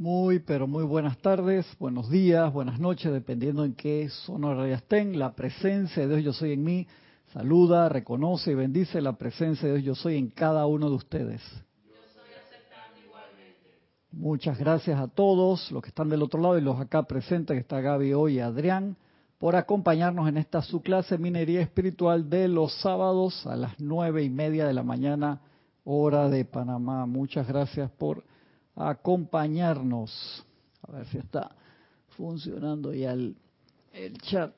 Muy, pero muy buenas tardes, buenos días, buenas noches, dependiendo en qué zona estén. La presencia de Dios Yo Soy en mí saluda, reconoce y bendice la presencia de Dios Yo Soy en cada uno de ustedes. Muchas gracias a todos los que están del otro lado y los acá presentes, que está Gaby hoy y Adrián, por acompañarnos en esta su clase Minería Espiritual de los sábados a las nueve y media de la mañana, hora de Panamá. Muchas gracias por acompañarnos. A ver si está funcionando ya el, el chat.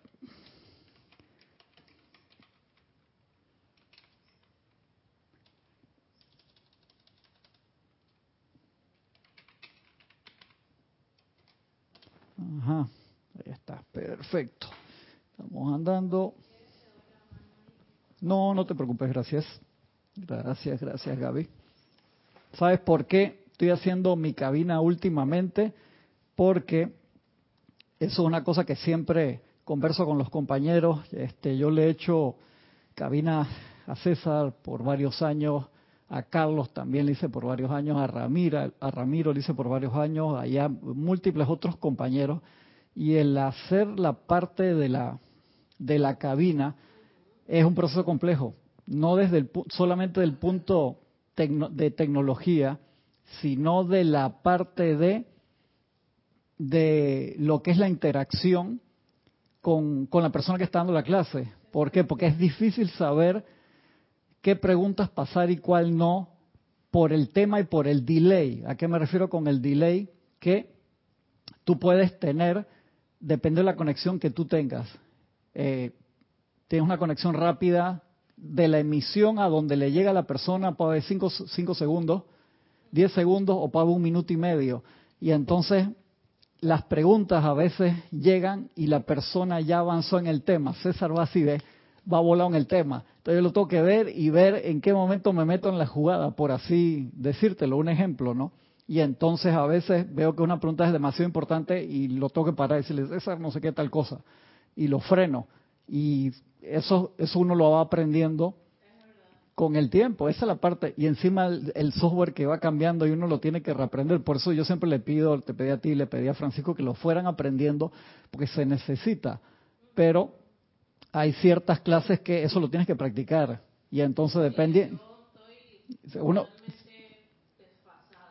Ajá, ahí está, perfecto. Estamos andando. No, no te preocupes, gracias. Gracias, gracias Gaby. ¿Sabes por qué estoy haciendo mi cabina últimamente? Porque eso es una cosa que siempre converso con los compañeros. Este, yo le he hecho cabina a César por varios años, a Carlos también le hice por varios años, a Ramiro, a Ramiro le hice por varios años, a múltiples otros compañeros, y el hacer la parte de la, de la cabina es un proceso complejo, no desde el, solamente del punto de tecnología, sino de la parte de, de lo que es la interacción con, con la persona que está dando la clase. ¿Por qué? Porque es difícil saber qué preguntas pasar y cuál no por el tema y por el delay. ¿A qué me refiero con el delay? Que tú puedes tener, depende de la conexión que tú tengas. Eh, tienes una conexión rápida de la emisión a donde le llega la persona, puede haber 5 segundos, 10 segundos o haber un minuto y medio. Y entonces las preguntas a veces llegan y la persona ya avanzó en el tema. César va a volar en el tema. Entonces yo lo tengo que ver y ver en qué momento me meto en la jugada, por así decírtelo, un ejemplo, ¿no? Y entonces a veces veo que una pregunta es demasiado importante y lo tengo que parar y decirle, César, no sé qué tal cosa. Y lo freno. Y eso, eso uno lo va aprendiendo con el tiempo. Esa es la parte. Y encima el, software que va cambiando y uno lo tiene que reaprender. Por eso yo siempre le pido, te pedí a ti, le pedí a Francisco que lo fueran aprendiendo porque se necesita. Pero hay ciertas clases que eso lo tienes que practicar y entonces depende uno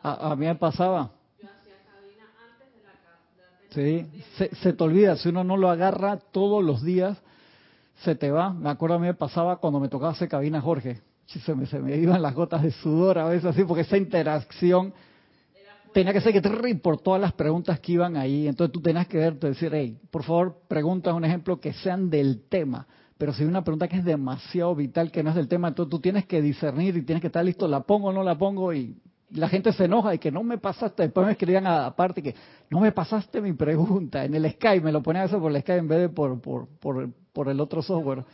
a, mí me pasaba sí se, se, te olvida si uno no lo agarra todos los días se te va me acuerdo a mí me pasaba cuando me tocaba hacer cabina Jorge se me, se me iban las gotas de sudor a veces así porque esa interacción tenía que ser que por todas las preguntas que iban ahí. Entonces tú tenías que ver, decir, hey, por favor, preguntas un ejemplo que sean del tema. Pero si hay una pregunta que es demasiado vital, que no es del tema, entonces tú tienes que discernir y tienes que estar listo, la pongo o no la pongo y la gente se enoja y que no me pasaste, después me escribían aparte que no me pasaste mi pregunta en el Skype, me lo ponían eso por el Skype en vez de por, por, por, por el otro software.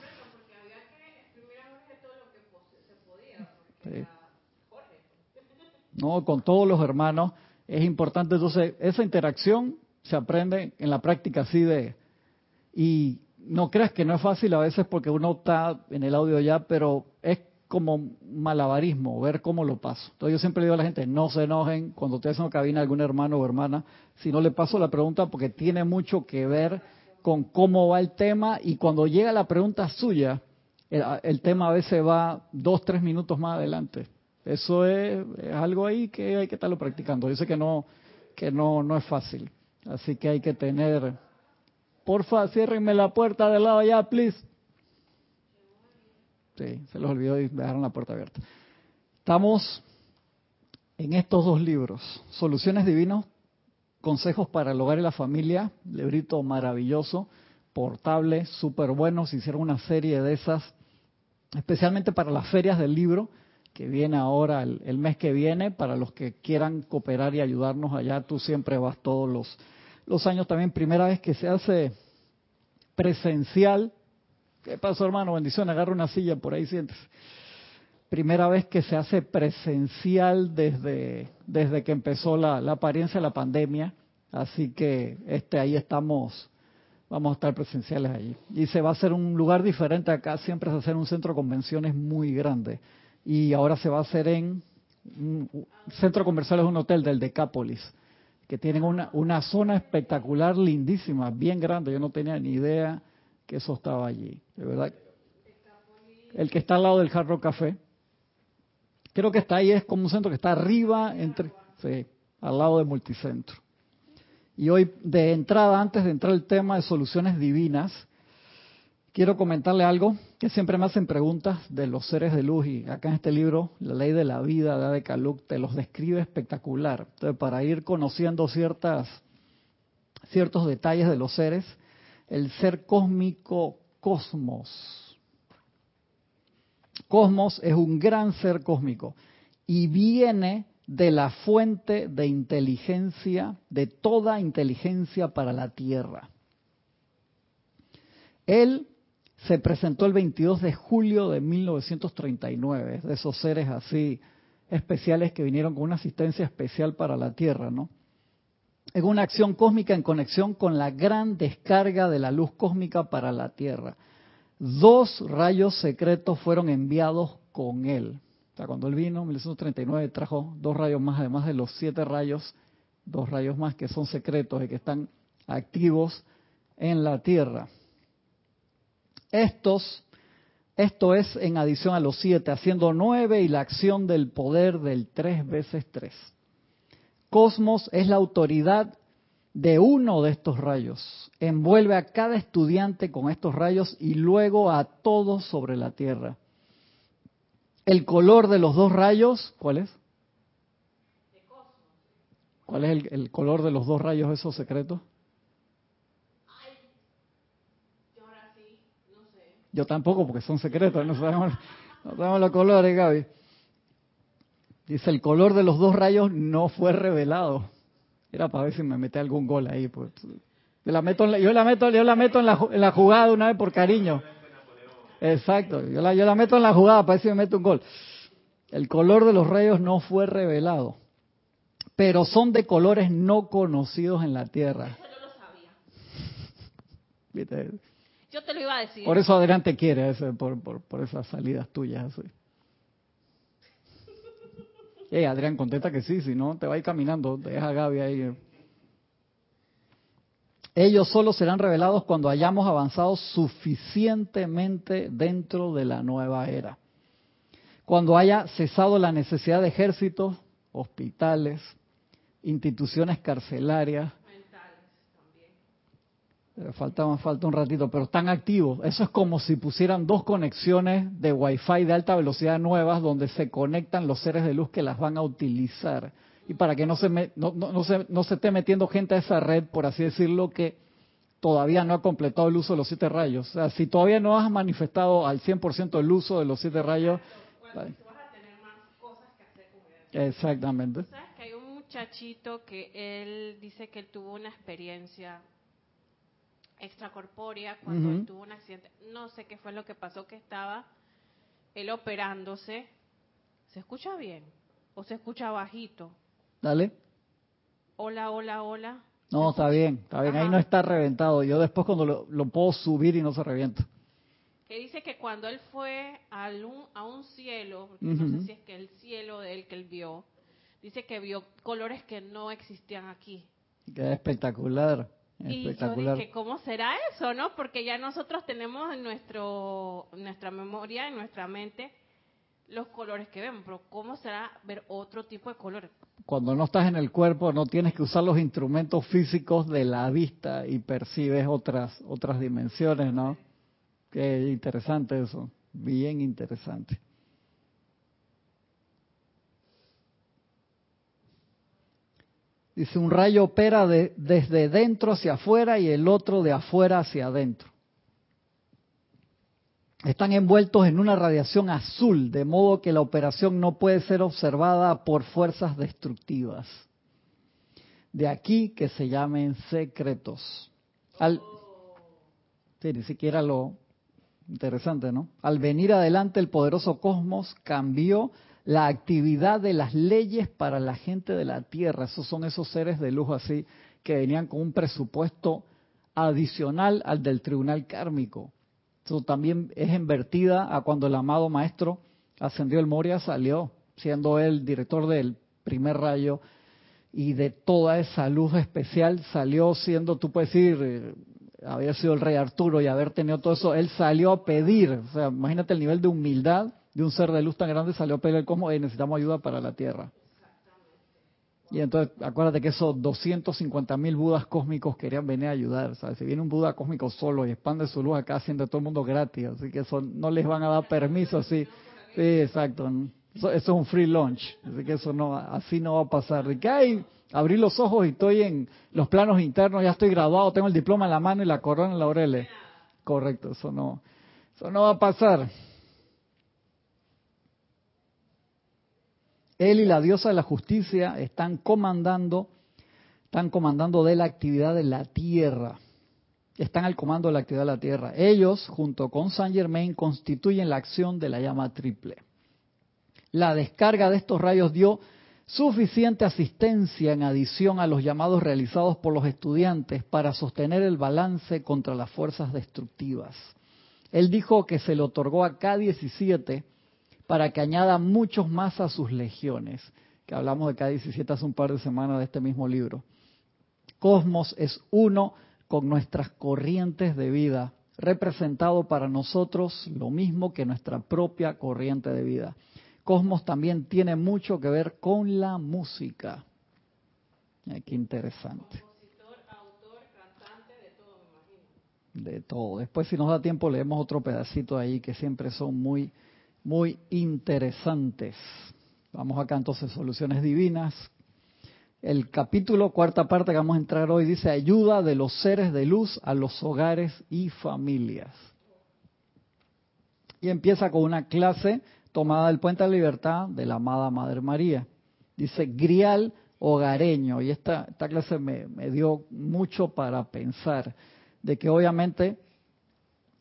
No, con todos los hermanos es importante. Entonces, esa interacción se aprende en la práctica así de... Y no creas que no es fácil a veces porque uno está en el audio ya, pero es como malabarismo, ver cómo lo paso. Entonces yo siempre digo a la gente, no se enojen cuando ustedes en cabina algún hermano o hermana, si no le paso la pregunta porque tiene mucho que ver con cómo va el tema y cuando llega la pregunta suya, el, el tema a veces va dos, tres minutos más adelante. Eso es, algo ahí que hay que estarlo practicando. Yo sé que no, que no, no es fácil. Así que hay que tener. Porfa, ciérrenme la puerta del lado allá, please. Sí, se los olvidó y dejaron la puerta abierta. Estamos en estos dos libros, Soluciones Divinas, Consejos para el Hogar y la Familia, librito maravilloso, portable, súper bueno. Se hicieron una serie de esas, especialmente para las ferias del libro que viene ahora, el, mes que viene, para los que quieran cooperar y ayudarnos allá. Tú siempre vas todos los, los años también. Primera vez que se hace presencial. ¿Qué pasó, hermano? Bendición, agarra una silla, por ahí sientes. Primera vez que se hace presencial desde, desde que empezó la, la apariencia de la pandemia. Así que este ahí estamos, vamos a estar presenciales allí. Y se va a hacer un lugar diferente acá, siempre se hace un centro de convenciones muy grande y ahora se va a hacer en un centro comercial, es un hotel del Decápolis, que tienen una, una zona espectacular, lindísima, bien grande. Yo no tenía ni idea que eso estaba allí. De verdad. El que está al lado del Jarro Café. Creo que está ahí, es como un centro que está arriba, entre, sí, al lado de Multicentro. Y hoy, de entrada, antes de entrar al tema de soluciones divinas, quiero comentarle algo que siempre me hacen preguntas de los seres de luz y acá en este libro, La Ley de la Vida de Ade Kaluk, te los describe espectacular. Entonces, para ir conociendo ciertas, ciertos detalles de los seres, el ser cósmico cosmos Cosmos es un gran ser cósmico y viene de la fuente de inteligencia, de toda inteligencia para la Tierra. Él se presentó el 22 de julio de 1939, de esos seres así especiales que vinieron con una asistencia especial para la Tierra, ¿no? Es una acción cósmica en conexión con la gran descarga de la luz cósmica para la Tierra dos rayos secretos fueron enviados con él. Cuando él vino en 1939 trajo dos rayos más, además de los siete rayos, dos rayos más que son secretos y que están activos en la Tierra. Estos, esto es en adición a los siete, haciendo nueve y la acción del poder del tres veces tres. Cosmos es la autoridad de uno de estos rayos. Envuelve a cada estudiante con estos rayos y luego a todos sobre la tierra. El color de los dos rayos, ¿cuál es? ¿Cuál es el, color de los dos rayos esos secretos? Yo tampoco, porque son secretos, no sabemos, no sabemos los colores, Gaby. Dice, el color de los dos rayos no fue revelado. Era para ver si me mete algún gol ahí. Pues. Yo la meto, yo la meto, yo la meto en la, en la jugada una vez por cariño. Exacto, yo la, yo la meto en la jugada para si me mete un gol. El color de los rayos no fue revelado, pero son de colores no conocidos en la Tierra. Eso yo lo sabía. ¿Viste? Yo te lo iba a decir. Por eso adelante quiere, por, por, por esas salidas tuyas. Así. Hey, Adrián, contesta que sí, si no te va a ir caminando, deja a Gaby ahí. Ellos solo serán revelados cuando hayamos avanzado suficientemente dentro de la nueva era. Cuando haya cesado la necesidad de ejércitos, hospitales, instituciones carcelarias, Falta, falta un ratito, pero están activos. Eso es como si pusieran dos conexiones de Wi-Fi de alta velocidad nuevas donde se conectan los seres de luz que las van a utilizar. Y para que no se, no, no, se, no se esté metiendo gente a esa red, por así decirlo, que todavía no ha completado el uso de los siete rayos. O sea, si todavía no has manifestado al 100% el uso de los siete rayos... Exactamente. ¿Sabes que hay un muchachito que él dice que él tuvo una experiencia extracorpórea cuando tuvo un accidente. No sé qué fue lo que pasó, que estaba él operándose. ¿Se escucha bien? ¿O se escucha bajito? Dale. Hola, hola, hola. No, está bien, está bien. Ahí no está reventado. Yo después cuando lo, puedo subir y no se revienta. Que dice que cuando él fue a un cielo, no sé si es que el cielo de él que él vio, dice que vio colores que no existían aquí. Qué espectacular. Y yo dije, ¿cómo será eso, no? Porque ya nosotros tenemos en nuestro, nuestra memoria, en nuestra mente, los colores que vemos, pero ¿cómo será ver otro tipo de colores? Cuando no estás en el cuerpo, no tienes que usar los instrumentos físicos de la vista y percibes otras, otras dimensiones, ¿no? Qué interesante eso, bien interesante. Dice, un rayo opera de, desde dentro hacia afuera y el otro de afuera hacia adentro. Están envueltos en una radiación azul, de modo que la operación no puede ser observada por fuerzas destructivas. De aquí que se llamen secretos. Al, sí, ni siquiera lo interesante, ¿no? Al venir adelante el poderoso cosmos cambió la actividad de las leyes para la gente de la tierra. Esos son esos seres de luz así que venían con un presupuesto adicional al del tribunal kármico. Eso también es invertida a cuando el amado maestro ascendió el Moria, salió siendo él director del primer rayo y de toda esa luz especial salió siendo, tú puedes decir, eh, haber sido el rey Arturo y haber tenido todo eso, él salió a pedir, o sea, imagínate el nivel de humildad de un ser de luz tan grande, salió a pedir cómo necesitamos ayuda para la Tierra. Y entonces, acuérdate que esos 250 mil budas cósmicos querían venir a ayudar. ¿sabes? Si viene un buda cósmico solo y expande su luz acá, haciendo todo el mundo gratis. Así que eso no les van a dar permiso así. Sí, exacto. Eso, es un free lunch. Así que eso no, así no va a pasar. De que hay, abrí los ojos y estoy en los planos internos, ya estoy graduado, tengo el diploma en la mano y la corona en la oreja. Correcto, eso no, eso no va a pasar. Él y la diosa de la justicia están comandando, están comandando de la actividad de la tierra. Están al comando de la actividad de la tierra. Ellos, junto con Saint Germain, constituyen la acción de la llama triple. La descarga de estos rayos dio suficiente asistencia en adición a los llamados realizados por los estudiantes para sostener el balance contra las fuerzas destructivas. Él dijo que se le otorgó a K-17 para que añada muchos más a sus legiones, que hablamos de K-17 hace un par de semanas de este mismo libro. Cosmos es uno con nuestras corrientes de vida, representado para nosotros lo mismo que nuestra propia corriente de vida. Cosmos también tiene mucho que ver con la música. qué interesante. de todo. Después, si nos da tiempo, leemos otro pedacito ahí que siempre son muy, muy interesantes. Vamos acá entonces, soluciones divinas. El capítulo, cuarta parte que vamos a entrar hoy, dice ayuda de los seres de luz a los hogares y familias. Y empieza con una clase tomada del Puente de la Libertad de la amada Madre María. Dice grial hogareño. Y esta, esta clase me, me dio mucho para pensar de que obviamente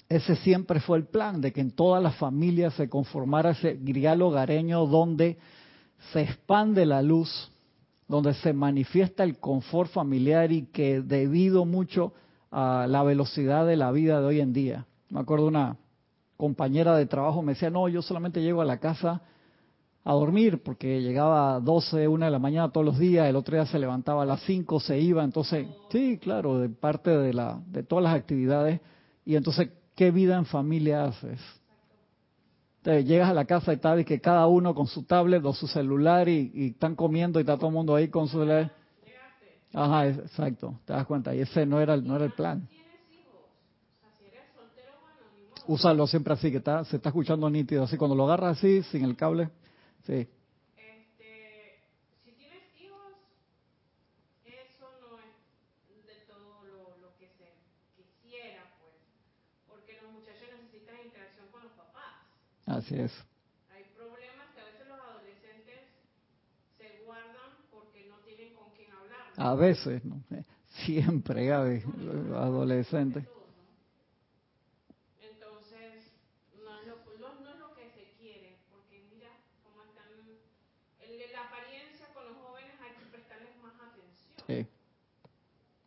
ese siempre fue el plan, de que en todas las familias se conformara ese grial hogareño donde se expande la luz, donde se manifiesta el confort familiar y que debido mucho a la velocidad de la vida de hoy en día. Me acuerdo una compañera de trabajo me decía, no, yo solamente llego a la casa a dormir porque llegaba a 12, 1 de la mañana todos los días, el otro día se levantaba a las 5, se iba, entonces, sí, claro, de parte de, la, de todas las actividades, y entonces, ¿qué vida en familia haces? Entonces, llegas a la casa y tal, y que cada uno con su tablet o su celular y, están comiendo y está todo el mundo ahí con su celular. Ajá, exacto, te das cuenta, y ese no era, no era el plan úsalo siempre así, que está, se está escuchando nítido. Así cuando lo agarras así, sin el cable. Sí. Este, si tienes hijos, eso no es de todo lo, que se quisiera, pues. Porque los muchachos necesitan interacción con los papás. Así es. Hay problemas que a veces los adolescentes se guardan porque no tienen con quién hablar. A veces, ¿no? Siempre, Gaby, adolescentes.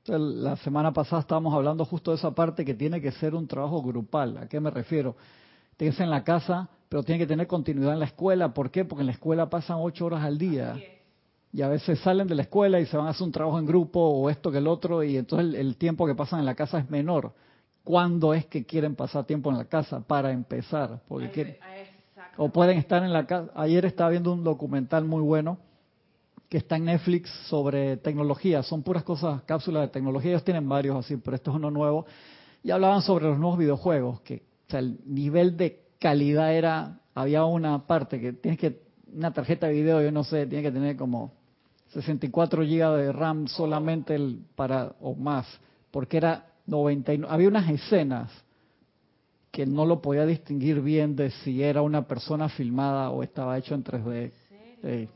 La semana pasada estábamos hablando justo de esa parte que tiene que ser un trabajo grupal. ¿A qué me refiero? Tienes en la casa, pero tiene que tener continuidad en la escuela. ¿Por qué? Porque en la escuela pasan ocho horas al día. Y a veces salen de la escuela y se van a hacer un trabajo en grupo o esto que el otro, y entonces el, tiempo que pasan en la casa es menor. ¿Cuándo es que quieren pasar tiempo en la casa? Para empezar. Porque o pueden estar en la casa. Ayer estaba viendo un documental muy bueno que está en Netflix sobre tecnología. Son puras cosas, cápsulas de tecnología. Ellos tienen varios así, pero esto es uno nuevo. Y hablaban sobre los nuevos videojuegos, que o sea, el nivel de calidad era, había una parte que tienes que, una tarjeta de video, yo no sé, tiene que tener como 64 GB de RAM solamente el, para, o más, porque era 99, había unas escenas que no lo podía distinguir bien de si era una persona filmada o estaba hecho en 3D.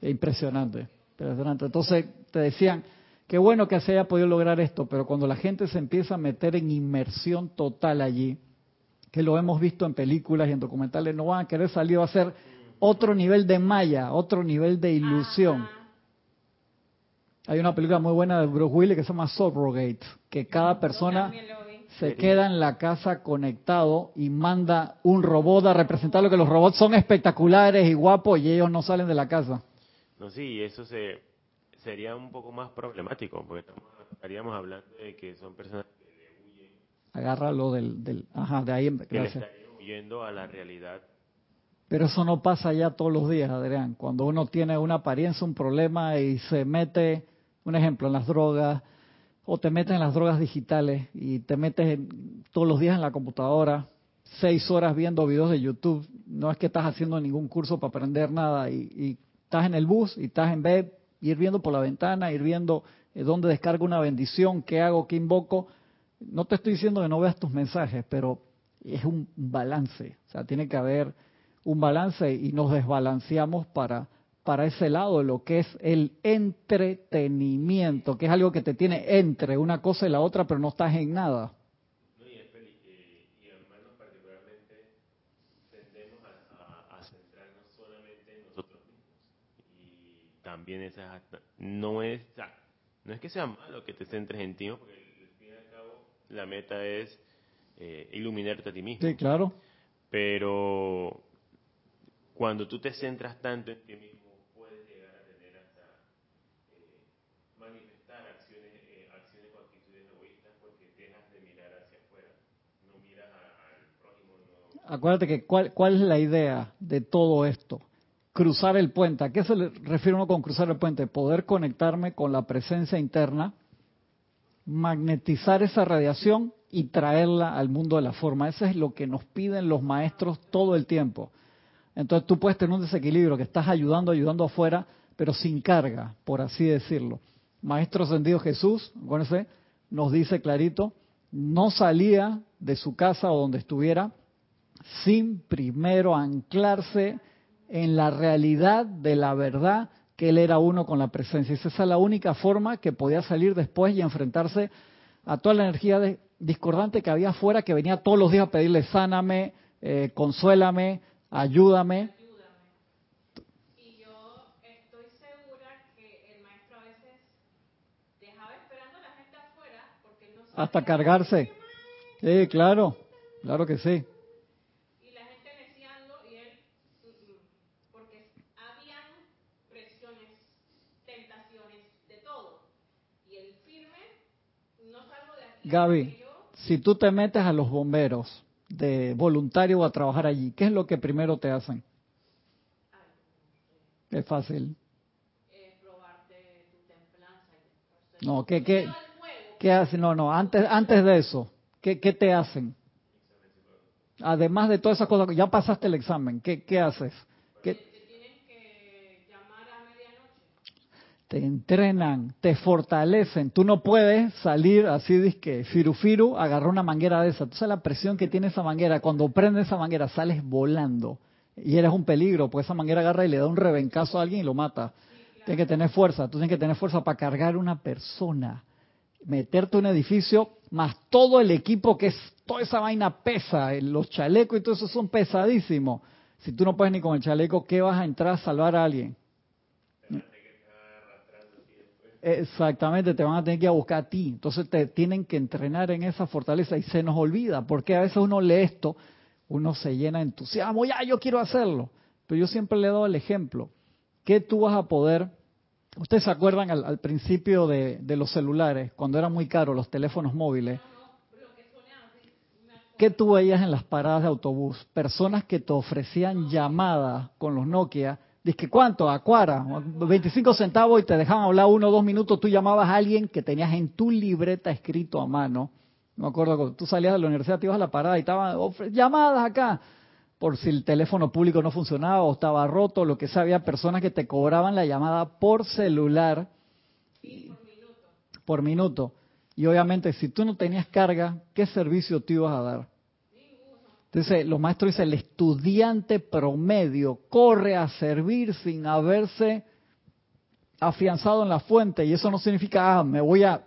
Impresionante, impresionante. Entonces te decían, qué bueno que se haya podido lograr esto, pero cuando la gente se empieza a meter en inmersión total allí, que lo hemos visto en películas y en documentales, no van a querer salir, va a ser otro nivel de malla, otro nivel de ilusión. Hay una película muy buena de Bruce Willis que se llama Subrogate, que cada persona se queda en la casa conectado y manda un robot a representar lo que los robots son espectaculares y guapos y ellos no salen de la casa. No, sí, eso se, sería un poco más problemático, porque estaríamos hablando de que son personas que le huyen. Agarra lo del, del ajá, de ahí. Le estarían huyendo a la realidad. Pero eso no pasa ya todos los días, Adrián. Cuando uno tiene una apariencia, un problema y se mete, un ejemplo, en las drogas, o te metes en las drogas digitales y te metes todos los días en la computadora, seis horas viendo videos de YouTube, no es que estás haciendo ningún curso para aprender nada y, y estás en el bus y estás en bed, ir viendo por la ventana, ir viendo eh, dónde descargo una bendición, qué hago, qué invoco. No te estoy diciendo que no veas tus mensajes, pero es un balance, o sea, tiene que haber un balance y nos desbalanceamos para para ese lado, lo que es el entretenimiento, que es algo que te tiene entre una cosa y la otra, pero no estás en nada. No, y, y, hermanos, particularmente tendemos a, centrarnos solamente en nosotros mismos. Y también esa, no es, no es que sea malo que te centres en ti, porque al fin y al cabo la meta es eh, iluminarte a ti mismo. Sí, claro. Pero cuando tú te centras tanto en ti mismo, acuérdate que cuál, cuál es la idea de todo esto. Cruzar el puente. ¿A qué se le refiere uno con cruzar el puente? Poder conectarme con la presencia interna, magnetizar esa radiación y traerla al mundo de la forma. Eso es lo que nos piden los maestros todo el tiempo. Entonces tú puedes tener un desequilibrio que estás ayudando, ayudando afuera, pero sin carga, por así decirlo. Maestro Ascendido Jesús, acuérdense, nos dice clarito, no salía de su casa o donde estuviera sin primero anclarse en la realidad de la verdad que él era uno con la presencia. esa es la única forma que podía salir después y enfrentarse a toda la energía discordante que había afuera, que venía todos los días a pedirle sáname, eh, consuélame, ayúdame. Y yo estoy segura que el maestro a veces dejaba esperando a la gente afuera porque no Hasta cargarse. Sí, claro, claro que sí. Gaby, si tú te metes a los bomberos de voluntario a trabajar allí, ¿qué es lo que primero te hacen? Es fácil. No, ¿qué, qué, qué hacen? No, no, antes, antes de eso, ¿qué, ¿qué te hacen? Además de todas esas cosas, ya pasaste el examen, ¿qué, qué haces? Te entrenan, te fortalecen. Tú no puedes salir así, que firu firu, agarrar una manguera de esa. Tú sabes la presión que tiene esa manguera. Cuando prende esa manguera, sales volando. Y eres un peligro, pues esa manguera agarra y le da un rebencazo a alguien y lo mata. Tienes que tener fuerza, tú tienes que tener fuerza para cargar una persona. Meterte en un edificio, más todo el equipo que es, toda esa vaina pesa, los chalecos y todo eso son pesadísimos. Si tú no puedes ni con el chaleco, ¿qué vas a entrar a salvar a alguien? Exactamente, te van a tener que buscar a ti. Entonces te tienen que entrenar en esa fortaleza y se nos olvida, porque a veces uno lee esto, uno se llena de entusiasmo, ya yo quiero hacerlo. Pero yo siempre le he dado el ejemplo, que tú vas a poder, ustedes se acuerdan al, principio de, los celulares, cuando eran muy caros los teléfonos móviles, ¿qué tú veías en las paradas de autobús? Personas que te ofrecían llamadas con los Nokia Dice, ¿cuánto? Acuara, 25 centavos y te dejaban hablar uno o dos minutos. Tú llamabas a alguien que tenías en tu libreta escrito a mano. No me acuerdo, tú salías de la universidad, te ibas a la parada y estaban llamadas acá. Por si el teléfono público no funcionaba o estaba roto, lo que sea, había personas que te cobraban la llamada por celular. por minuto. Por minuto. Y obviamente, si tú no tenías carga, ¿qué servicio te ibas a dar? Entonces, los maestros dicen, el estudiante promedio corre a servir sin haberse afianzado en la fuente. Y eso no significa, ah, me voy a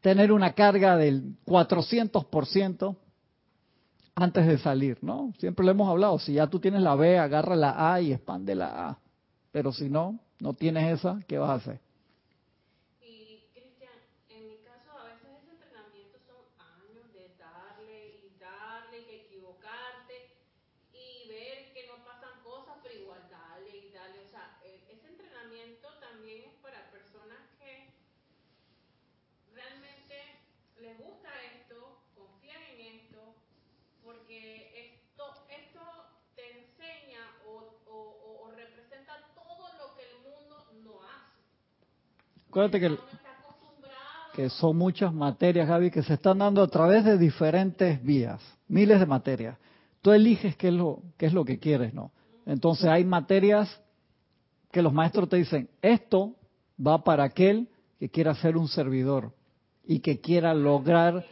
tener una carga del 400% antes de salir, ¿no? Siempre lo hemos hablado, si ya tú tienes la B, agarra la A y expande la A. Pero si no, no tienes esa, ¿qué vas a hacer? les gusta esto, confían en esto, porque esto, esto te enseña o, o, o- o representa todo lo que el mundo no hace. Acuérdate que, son muchas materias, Gaby, que se están dando a través de diferentes vías, miles de materias. Tú eliges qué es lo, qué es lo que quieres, ¿no? Entonces hay materias que los maestros te dicen, esto va para aquel que quiera ser un servidor y que quiera lograr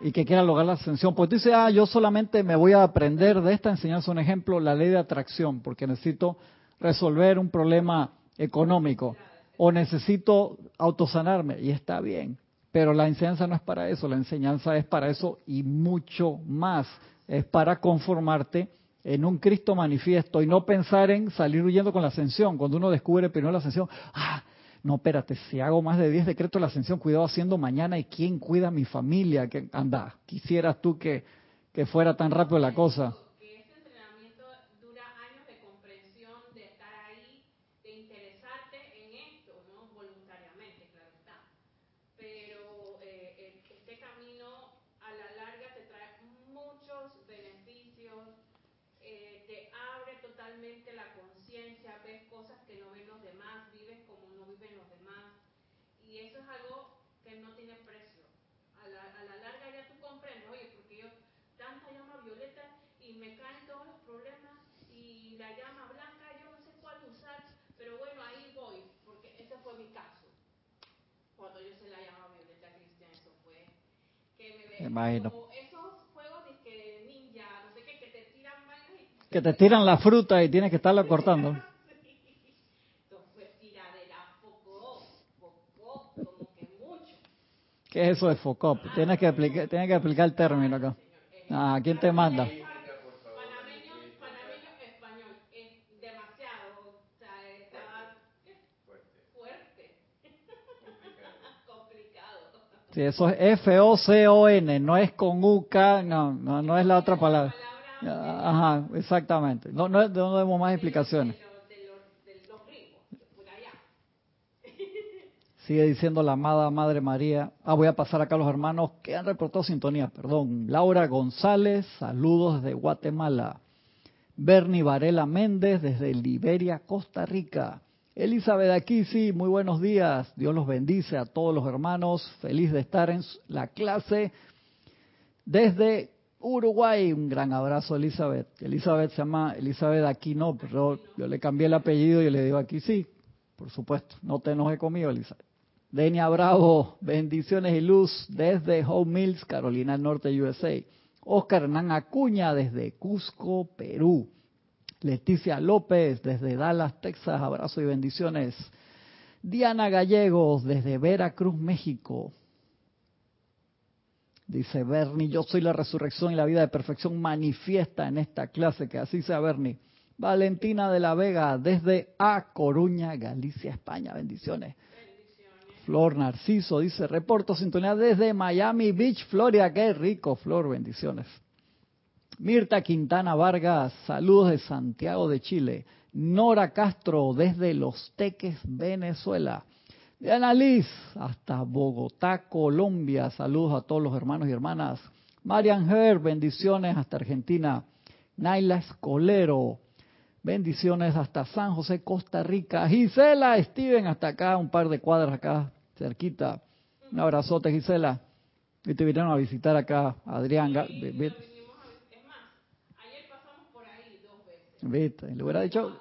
y que quiera lograr la ascensión. Pues tú dices, ah, yo solamente me voy a aprender de esta enseñanza, un ejemplo, la ley de atracción, porque necesito resolver un problema económico o necesito autosanarme, y está bien, pero la enseñanza no es para eso, la enseñanza es para eso y mucho más, es para conformarte en un Cristo manifiesto y no pensar en salir huyendo con la ascensión. Cuando uno descubre primero la ascensión, ah, no, espérate, si hago más de 10 decretos de la ascensión, cuidado haciendo mañana y quién cuida a mi familia, que anda, quisieras tú que, que fuera tan rápido la cosa. que este entrenamiento dura años de comprensión, de estar ahí, de interesarte en esto, ¿no? Voluntariamente, claro está. Pero eh, eh, este camino a la larga te trae muchos beneficios, eh, te abre totalmente la conciencia, ves cosas que no ven los demás, vives como no viven los demás. Y eso es algo que no tiene precio. A la, a la larga ya tú comprendes, oye, porque yo tanta llama violeta y me caen todos los problemas y la llama blanca yo no sé cuál usar, pero bueno, ahí voy, porque ese fue mi caso. Cuando yo sé la llama violeta cristiana, eso fue que me ve Me imagino. como esos juegos de que ninja, no sé qué, que te tiran vainas y Que te tiran la fruta y tienes que estarla cortando. Mucho. ¿Qué es eso de FOCOP? Tienes que explicar, tienes que explicar el término acá. Ah, ¿quién te manda? Panameño, panameño español, es demasiado, o sea, está fuerte, complicado. Sí, eso es F-O-C-O-N, no es con U-K, no, no, no es la otra palabra. Ajá, exactamente. No, no, no demos más explicaciones. Sigue diciendo la amada Madre María. Ah, voy a pasar acá a los hermanos que han reportado sintonía, perdón. Laura González, saludos desde Guatemala. Bernie Varela Méndez desde Liberia, Costa Rica. Elizabeth aquí, sí, muy buenos días. Dios los bendice a todos los hermanos. Feliz de estar en la clase desde Uruguay. Un gran abrazo, Elizabeth. Elizabeth se llama Elizabeth Aquino, pero yo le cambié el apellido y le digo aquí sí. Por supuesto, no te enojes conmigo, Elizabeth. Denia Bravo, bendiciones y luz desde Home Mills, Carolina Norte, USA. Oscar Hernán Acuña desde Cusco, Perú. Leticia López desde Dallas, Texas, abrazo y bendiciones. Diana Gallegos desde Veracruz, México. Dice Bernie, yo soy la resurrección y la vida de perfección manifiesta en esta clase, que así sea Bernie. Valentina de la Vega desde A Coruña, Galicia, España, bendiciones. Flor Narciso dice, reporto sintonía desde Miami Beach, Florida. Qué rico, Flor, bendiciones. Mirta Quintana Vargas, saludos de Santiago de Chile. Nora Castro desde Los Teques, Venezuela. Diana Liz, hasta Bogotá, Colombia. Saludos a todos los hermanos y hermanas. Marian Her, bendiciones hasta Argentina. Naila Escolero, bendiciones hasta San José, Costa Rica. Gisela Steven, hasta acá, un par de cuadras acá, cerquita. Un abrazote, Gisela. Y te vinieron a visitar acá, Adrián Y ve- lo ve- vinimos a ver. Es más, ayer pasamos por ahí dos veces. Viste, le hubiera dicho,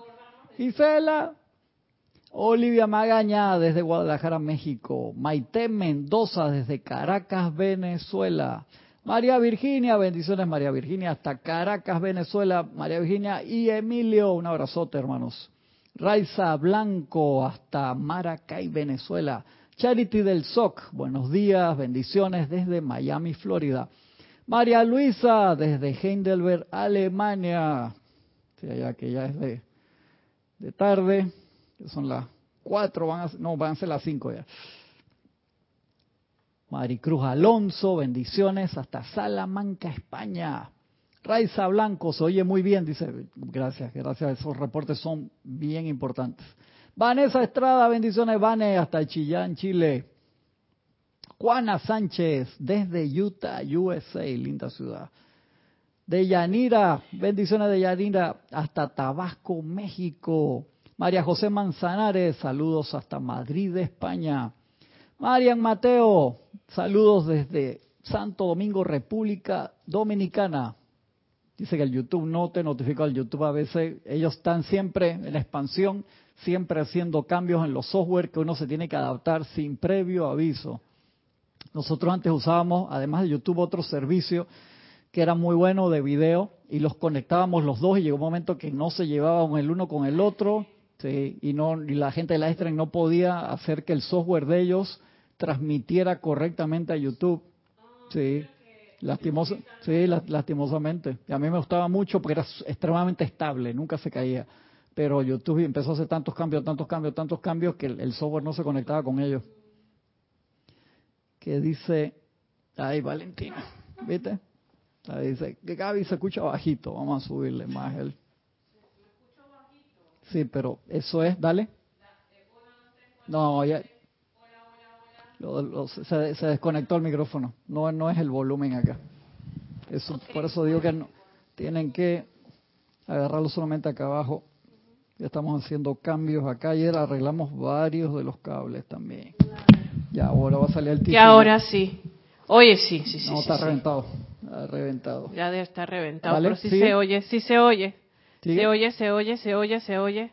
Gisela, Olivia Magaña desde Guadalajara, México, Maite Mendoza desde Caracas, Venezuela, María Virginia, bendiciones María Virginia, hasta Caracas, Venezuela, María Virginia y Emilio, un abrazote hermanos. Raiza Blanco hasta Maracay, Venezuela. Charity del SOC, buenos días, bendiciones desde Miami, Florida. María Luisa desde Heidelberg, Alemania. Sí, ya que ya es de, de tarde, son las cuatro, van a, no, van a ser las cinco ya. Maricruz Alonso, bendiciones hasta Salamanca, España. Raiza Blanco, se oye muy bien, dice, gracias, gracias, esos reportes son bien importantes. Vanessa Estrada, bendiciones, Vane, hasta Chillán, Chile. Juana Sánchez, desde Utah, USA, linda ciudad. De Yanira, bendiciones de Yanira, hasta Tabasco, México. María José Manzanares, saludos hasta Madrid, España. Marian Mateo, saludos desde Santo Domingo, República Dominicana. Dice que el YouTube no te notifica el YouTube a veces. Ellos están siempre en expansión, siempre haciendo cambios en los software que uno se tiene que adaptar sin previo aviso. Nosotros antes usábamos, además de YouTube, otro servicio que era muy bueno de video y los conectábamos los dos y llegó un momento que no se llevaban el uno con el otro sí, y no y la gente de la no podía hacer que el software de ellos transmitiera correctamente a YouTube. Sí. Lastimoso, sí, lastimosamente. Y a mí me gustaba mucho porque era extremadamente estable, nunca se caía. Pero YouTube empezó a hacer tantos cambios, tantos cambios, tantos cambios que el, software no se conectaba con ellos. Que dice, ay Valentina, ¿viste? Dice, que Gaby se escucha bajito, vamos a subirle más el... Sí, pero eso es, dale. No, ya, se, desconectó el micrófono. No, no es el volumen acá. Eso, Por eso digo que no, tienen que agarrarlo solamente acá abajo. Ya estamos haciendo cambios acá. Ayer arreglamos varios de los cables también. Ya ahora va a salir el título. Y ahora sí. Oye, sí, sí, sí. No, está reventado. Está reventado. Ya debe estar reventado. Pero sí, se oye, sí se oye. Se oye, se oye, se oye, se oye.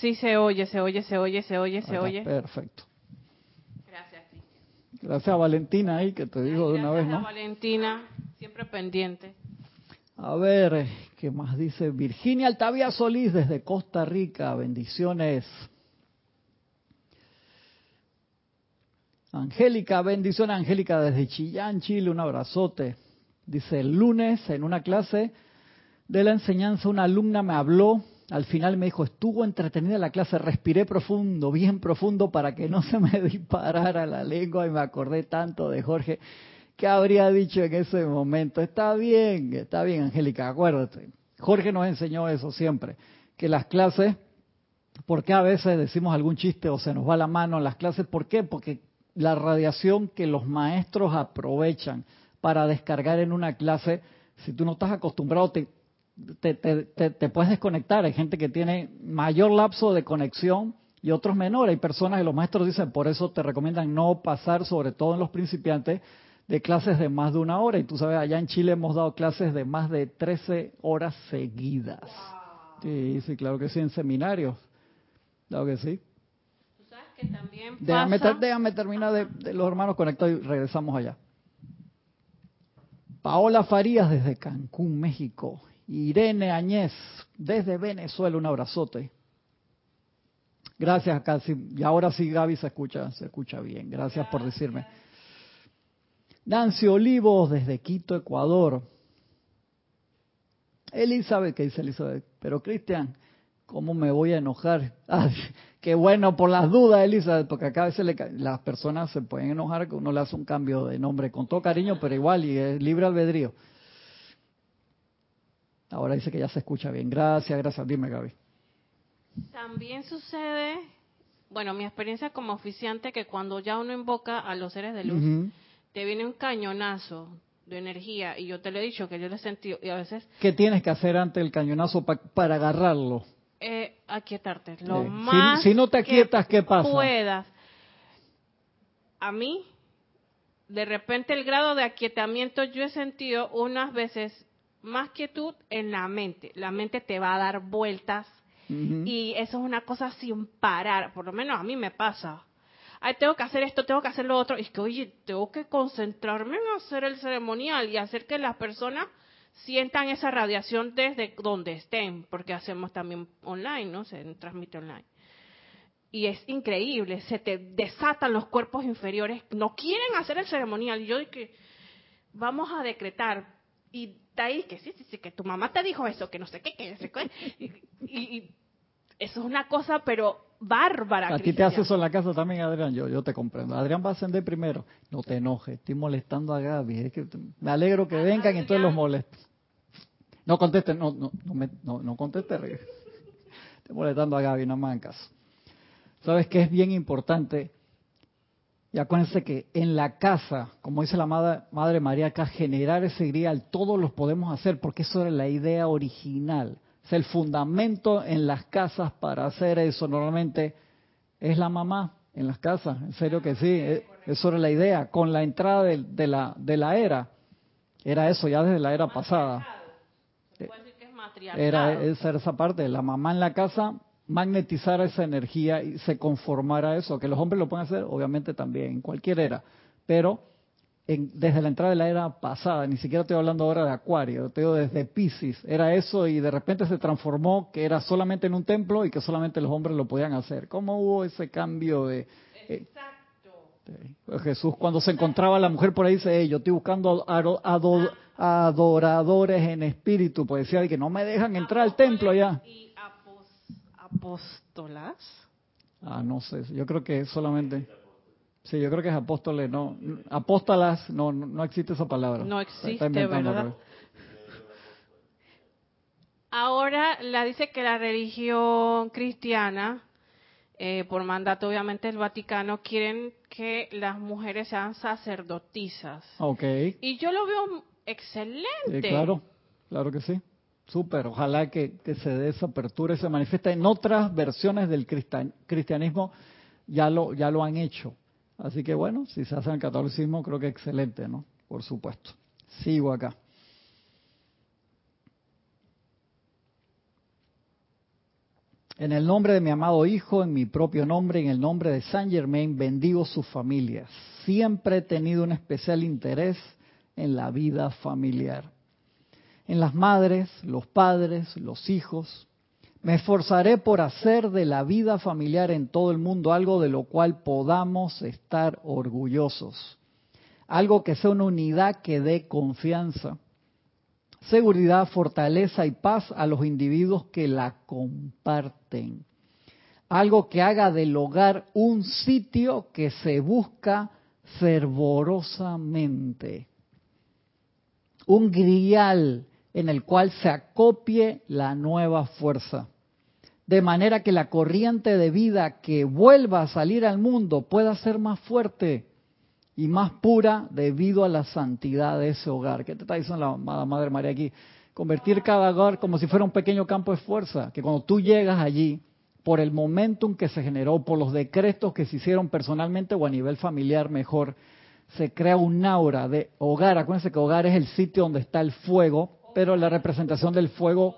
Sí se oye, se oye, se oye, se oye, se oye. Perfecto. Gracias a Valentina ahí, que te digo de una vez, ¿no? A Valentina, siempre pendiente. A ver, ¿qué más dice? Virginia Altavia Solís desde Costa Rica, bendiciones. Angélica, bendiciones Angélica desde Chillán, Chile, un abrazote. Dice, el lunes en una clase de la enseñanza una alumna me habló al final me dijo, estuvo entretenida la clase, respiré profundo, bien profundo para que no se me disparara la lengua y me acordé tanto de Jorge. ¿Qué habría dicho en ese momento? Está bien, está bien, Angélica, acuérdate. Jorge nos enseñó eso siempre, que las clases, ¿por qué a veces decimos algún chiste o se nos va la mano en las clases? ¿Por qué? Porque la radiación que los maestros aprovechan para descargar en una clase, si tú no estás acostumbrado, te, te, te, puedes desconectar. Hay gente que tiene mayor lapso de conexión y otros menores. Hay personas que los maestros dicen, por eso te recomiendan no pasar, sobre todo en los principiantes, de clases de más de una hora. Y tú sabes, allá en Chile hemos dado clases de más de 13 horas seguidas. Sí, sí, claro que sí, en seminarios. Claro que sí. ¿Tú sabes que también déjame, déjame terminar de, de los hermanos conectados y regresamos allá. Paola Farías desde Cancún, México. Irene Añez, desde Venezuela, un abrazote. Gracias, casi. Y ahora sí, Gaby se escucha, se escucha bien. Gracias por decirme. Nancy Olivos, desde Quito, Ecuador. Elizabeth, ¿qué dice Elizabeth? Pero Cristian, ¿cómo me voy a enojar? Ah, qué bueno por las dudas, Elizabeth, porque acá a veces las personas se pueden enojar que uno le hace un cambio de nombre con todo cariño, pero igual y es libre albedrío. Ahora dice que ya se escucha bien. Gracias, gracias. Dime, Gaby. También sucede, bueno, mi experiencia como oficiante, que cuando ya uno invoca a los seres de luz, te viene un cañonazo de energía, y yo te lo he dicho, que yo lo he sentido, y a veces... ¿Qué tienes que hacer ante el cañonazo para agarrarlo? Eh, aquietarte, lo más si, no te aquietas, ¿qué pasa? puedas. A mí, de repente el grado de aquietamiento yo he sentido unas veces más quietud en la mente. La mente te va a dar vueltas y eso es una cosa sin parar. Por lo menos a mí me pasa. Ay, tengo que hacer esto, tengo que hacer lo otro. Y es que, oye, tengo que concentrarme en hacer el ceremonial y hacer que las personas sientan esa radiación desde donde estén, porque hacemos también online, ¿no? Se transmite online. Y es increíble, se te desatan los cuerpos inferiores, no quieren hacer el ceremonial. Y yo que vamos a decretar, y está ahí que sí, sí, sí, que tu mamá te dijo eso, que no sé qué, que y, y eso es una cosa, pero bárbara. A ti te hace eso en la casa también, Adrián, yo, yo te comprendo. Adrián va a ascender primero. No te enojes, estoy molestando a Gaby. Es que me alegro que vengan y entonces los molesto. No conteste, no, no, no, me, no, no conteste, Estoy molestando a Gaby, no caso. ¿Sabes que es bien importante? Y acuérdense que en la casa, como dice la Madre, Madre María acá, generar ese grial, todos los podemos hacer, porque eso era la idea original. Es el fundamento en las casas para hacer eso. Normalmente es la mamá en las casas, en serio que sí, eh, eso era la idea. Con la entrada de, de la, de la era, era eso ya desde la era pasada. Matriarcado. Era esa, esa parte, la mamá en la casa magnetizar esa energía y se conformara a eso. Que los hombres lo pueden hacer, obviamente también, en cualquier era. Pero en- desde la entrada de la era pasada, ni siquiera estoy hablando ahora de Acuario, te digo desde Pisces, era eso y de repente se transformó que era solamente en un templo y que solamente los hombres lo podían hacer. ¿Cómo hubo ese cambio de... eh, Exacto. Jesús cuando se encontraba la mujer por ahí dice, "Ey, yo estoy buscando ado- adoradores en espíritu, pues decía que no me dejan entrar al templo allá. Y apos- apóstolas. Ah, no sé, yo creo que solamente... Sí, yo creo que es apóstoles, no. Apóstolas, no, no existe esa palabra. No existe, ¿verdad? creo. Ahora la dice que la religión cristiana, eh, por mandato obviamente del Vaticano, quieren que las mujeres sean sacerdotisas. Ok, Y yo lo veo excelente. claro, claro que sí. Súper, ojalá que, que se dé esa apertura y se manifieste. En otras versiones del cristianismo ya lo, ya lo han hecho. Así que bueno, si se hace el catolicismo, creo que excelente, ¿no? Por supuesto. Sigo acá. En el nombre de mi amado Hijo, en mi propio nombre, en el nombre de Saint Germain, bendigo su familia. Siempre he tenido un especial interés en la vida familiar, en las madres, los padres, los hijos. Me esforzaré por hacer de la vida familiar en todo el mundo algo de lo cual podamos estar orgullosos. Algo que sea una unidad que dé confianza, seguridad, fortaleza y paz a los individuos que la comparten. Algo que haga del hogar un sitio que se busca fervorosamente. Un grial en el cual se acopie la nueva fuerza. De manera que la corriente de vida que vuelva a salir al mundo pueda ser más fuerte y más pura debido a la santidad de ese hogar. ¿Qué te está diciendo la amada Madre María aquí? Convertir cada hogar como si fuera un pequeño campo de fuerza, que cuando tú llegas allí, por el momentum que se generó, por los decretos que se hicieron personalmente o a nivel familiar mejor, se crea un aura de hogar. Acuérdense que hogar es el sitio donde está el fuego, pero la representación del fuego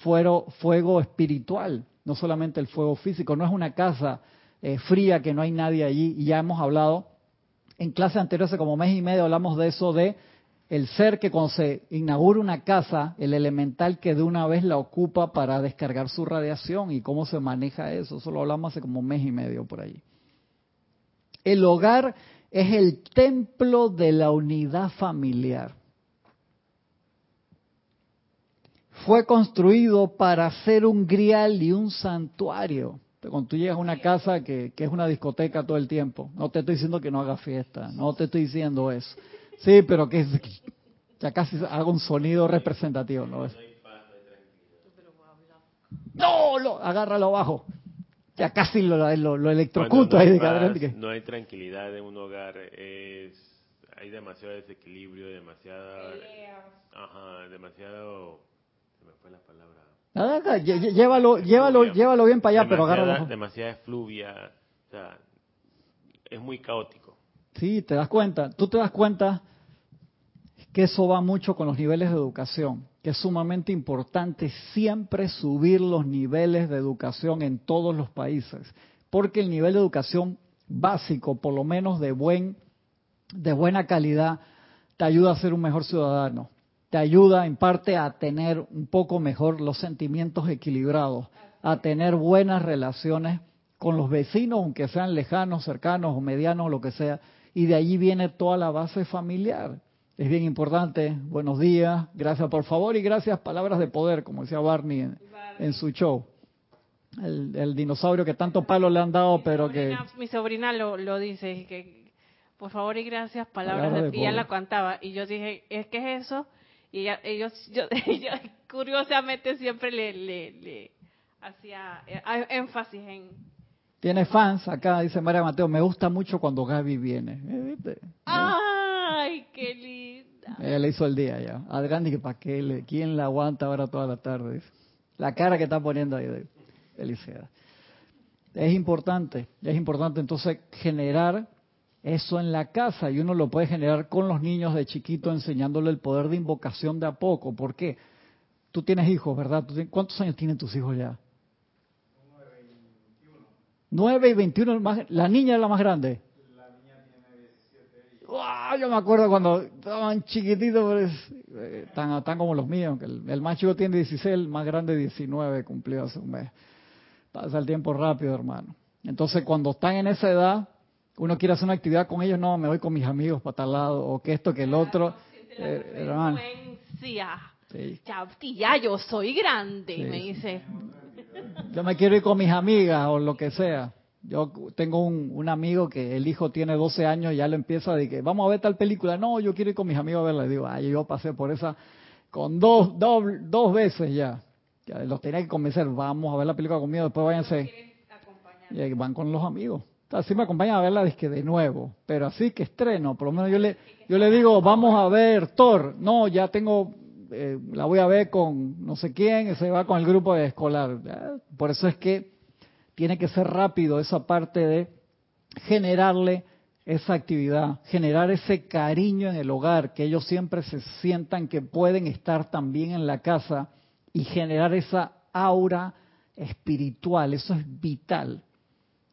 fuero, fuego espiritual, no solamente el fuego físico. No es una casa eh, fría que no hay nadie allí. Y ya hemos hablado en clase anterior, hace como mes y medio, hablamos de eso de el ser que cuando se inaugura una casa, el elemental que de una vez la ocupa para descargar su radiación y cómo se maneja eso. Eso lo hablamos hace como mes y medio por ahí. El hogar es el templo de la unidad familiar. Fue construido para ser un grial y un santuario. Cuando tú llegas a una casa que, que es una discoteca todo el tiempo, no te estoy diciendo que no haga fiesta, no te estoy diciendo eso. Sí, pero que es- ya casi haga un sonido representativo, ¿no? Es- No, lo, agárralo abajo. Ya casi lo, lo, lo electrocuto no ahí hay de paz, que- No hay tranquilidad en un hogar, es, hay demasiado desequilibrio, demasiada... Ajá, demasiado... Fue la palabra. Nada, llévalo, llévalo, llévalo bien para allá, pero agárralo. Demasiada efluvia, o sea, es muy caótico. Sí, te das cuenta. Tú te das cuenta que eso va mucho con los niveles de educación, que es sumamente importante siempre subir los niveles de educación en todos los países, porque el nivel de educación básico, por lo menos de buen de buena calidad, te ayuda a ser un mejor ciudadano. Te ayuda en parte a tener un poco mejor los sentimientos equilibrados, a tener buenas relaciones con los vecinos, aunque sean lejanos, cercanos o medianos, lo que sea. Y de allí viene toda la base familiar. Es bien importante. Buenos días, gracias por favor y gracias palabras de poder, como decía Barney en, en su show. El, el dinosaurio que tanto palo le han dado, pero que... Mi sobrina lo, lo dice, que por favor y gracias, palabras Palabras de, de y ella poder. la cantaba. Y yo dije, ¿es que es eso? Y ella, ellos, yo, curiosamente siempre le, le, le hacía eh, énfasis en Tiene fans acá, dice María Mateo, me gusta mucho cuando Gaby viene. ¿Eh, ¿Viste? ¡Ay, qué linda! Ella le hizo el día ya. Adrián que ¿para qué? Le, ¿Quién la aguanta ahora toda la tarde? Dice. La cara que está poniendo ahí de felicidad. Es importante, es importante entonces generar eso en la casa y uno lo puede generar con los niños de chiquito enseñándole el poder de invocación de a poco. ¿Por qué? Tú tienes hijos, ¿verdad? ¿Cuántos años tienen tus hijos ya? 9 y 21. la niña es la más grande. La niña tiene 17. Yo me acuerdo cuando estaban chiquititos, pues, eh, tan, como los míos. El, el, más chico tiene 16, el más grande 19, cumplió hace un mes. Pasa el tiempo rápido, hermano. Entonces, cuando están en esa edad, uno quiere hacer una actividad con ellos, no, me voy con mis amigos para tal lado, o que esto, que el otro. Eh, hermano. Ya, yo soy grande, me dice. Yo me quiero ir con mis amigas o lo que sea. Yo tengo un, amigo que el hijo tiene 12 años y ya le empieza a decir, vamos a ver tal película. No, yo quiero ir con mis amigos a verla. Y digo, ay, yo pasé por esa con dos, dos, dos veces ya. Los tenía que convencer, vamos a ver la película conmigo, después váyanse. Y van con los amigos. Así me acompañan a verla de nuevo, pero así que estreno, por lo menos yo le, yo le digo, vamos a ver Thor. No, ya tengo eh, la voy a ver con no sé quién, se va con el grupo de escolar. Por eso es que tiene que ser rápido esa parte de generarle esa actividad, generar ese cariño en el hogar, que ellos siempre se sientan que pueden estar también en la casa y generar esa aura espiritual, eso es vital.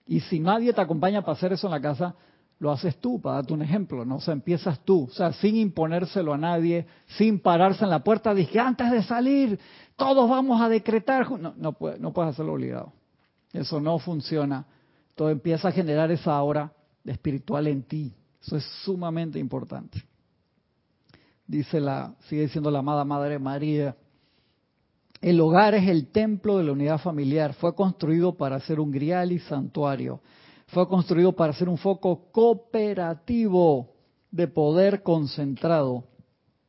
Y si nadie te acompaña para hacer eso en la casa, lo haces tú, para darte un ejemplo, ¿no? O sea, empiezas tú, o sea, sin imponérselo a nadie, sin pararse en la puerta, dije, antes de salir, todos vamos a decretar. No, no, puedes, hacerlo obligado. Eso no funciona. Todo empieza a generar esa aura espiritual en ti. Eso es sumamente importante. Dice la, sigue diciendo la amada Madre María, el hogar es el templo de la unidad familiar. Fue construido para ser un grial y santuario fue construido para ser un foco cooperativo de poder concentrado,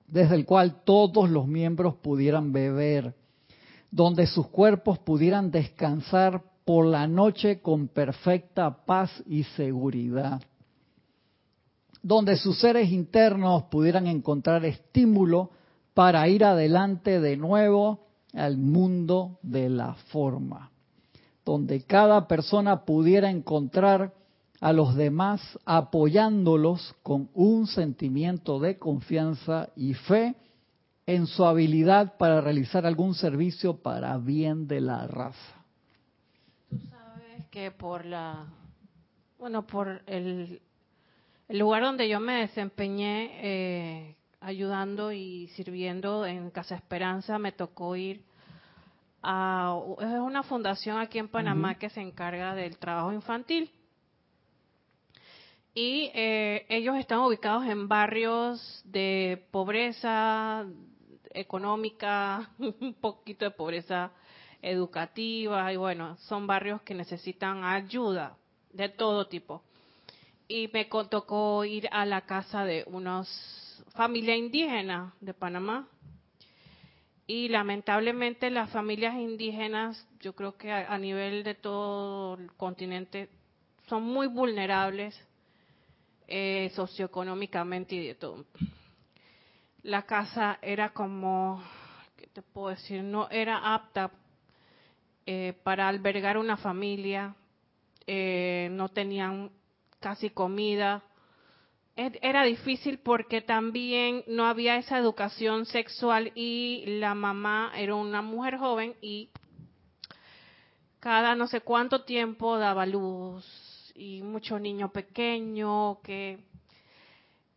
desde el cual todos los miembros pudieran beber, donde sus cuerpos pudieran descansar por la noche con perfecta paz y seguridad, donde sus seres internos pudieran encontrar estímulo para ir adelante de nuevo al mundo de la forma donde cada persona pudiera encontrar a los demás apoyándolos con un sentimiento de confianza y fe en su habilidad para realizar algún servicio para bien de la raza. Tú sabes que por la, bueno, por el, lugar donde yo me desempeñé eh, ayudando y sirviendo en Casa Esperanza, me tocó ir es una fundación aquí en Panamá que se encarga del trabajo infantil. Y eh, ellos están ubicados en barrios de pobreza económica, un poquito de pobreza educativa, y bueno, son barrios que necesitan ayuda de todo tipo. Y me tocó ir a la casa de unos familia indígena de Panamá, y lamentablemente las familias indígenas, yo creo que a, nivel de todo el continente, son muy vulnerables eh, socioeconómicamente y de todo. La casa era como, ¿qué te puedo decir? No era apta eh, para albergar una familia, eh, no tenían casi comida, era difícil porque también no había esa educación sexual y la mamá era una mujer joven y cada no sé cuánto tiempo daba luz y mucho niño pequeño que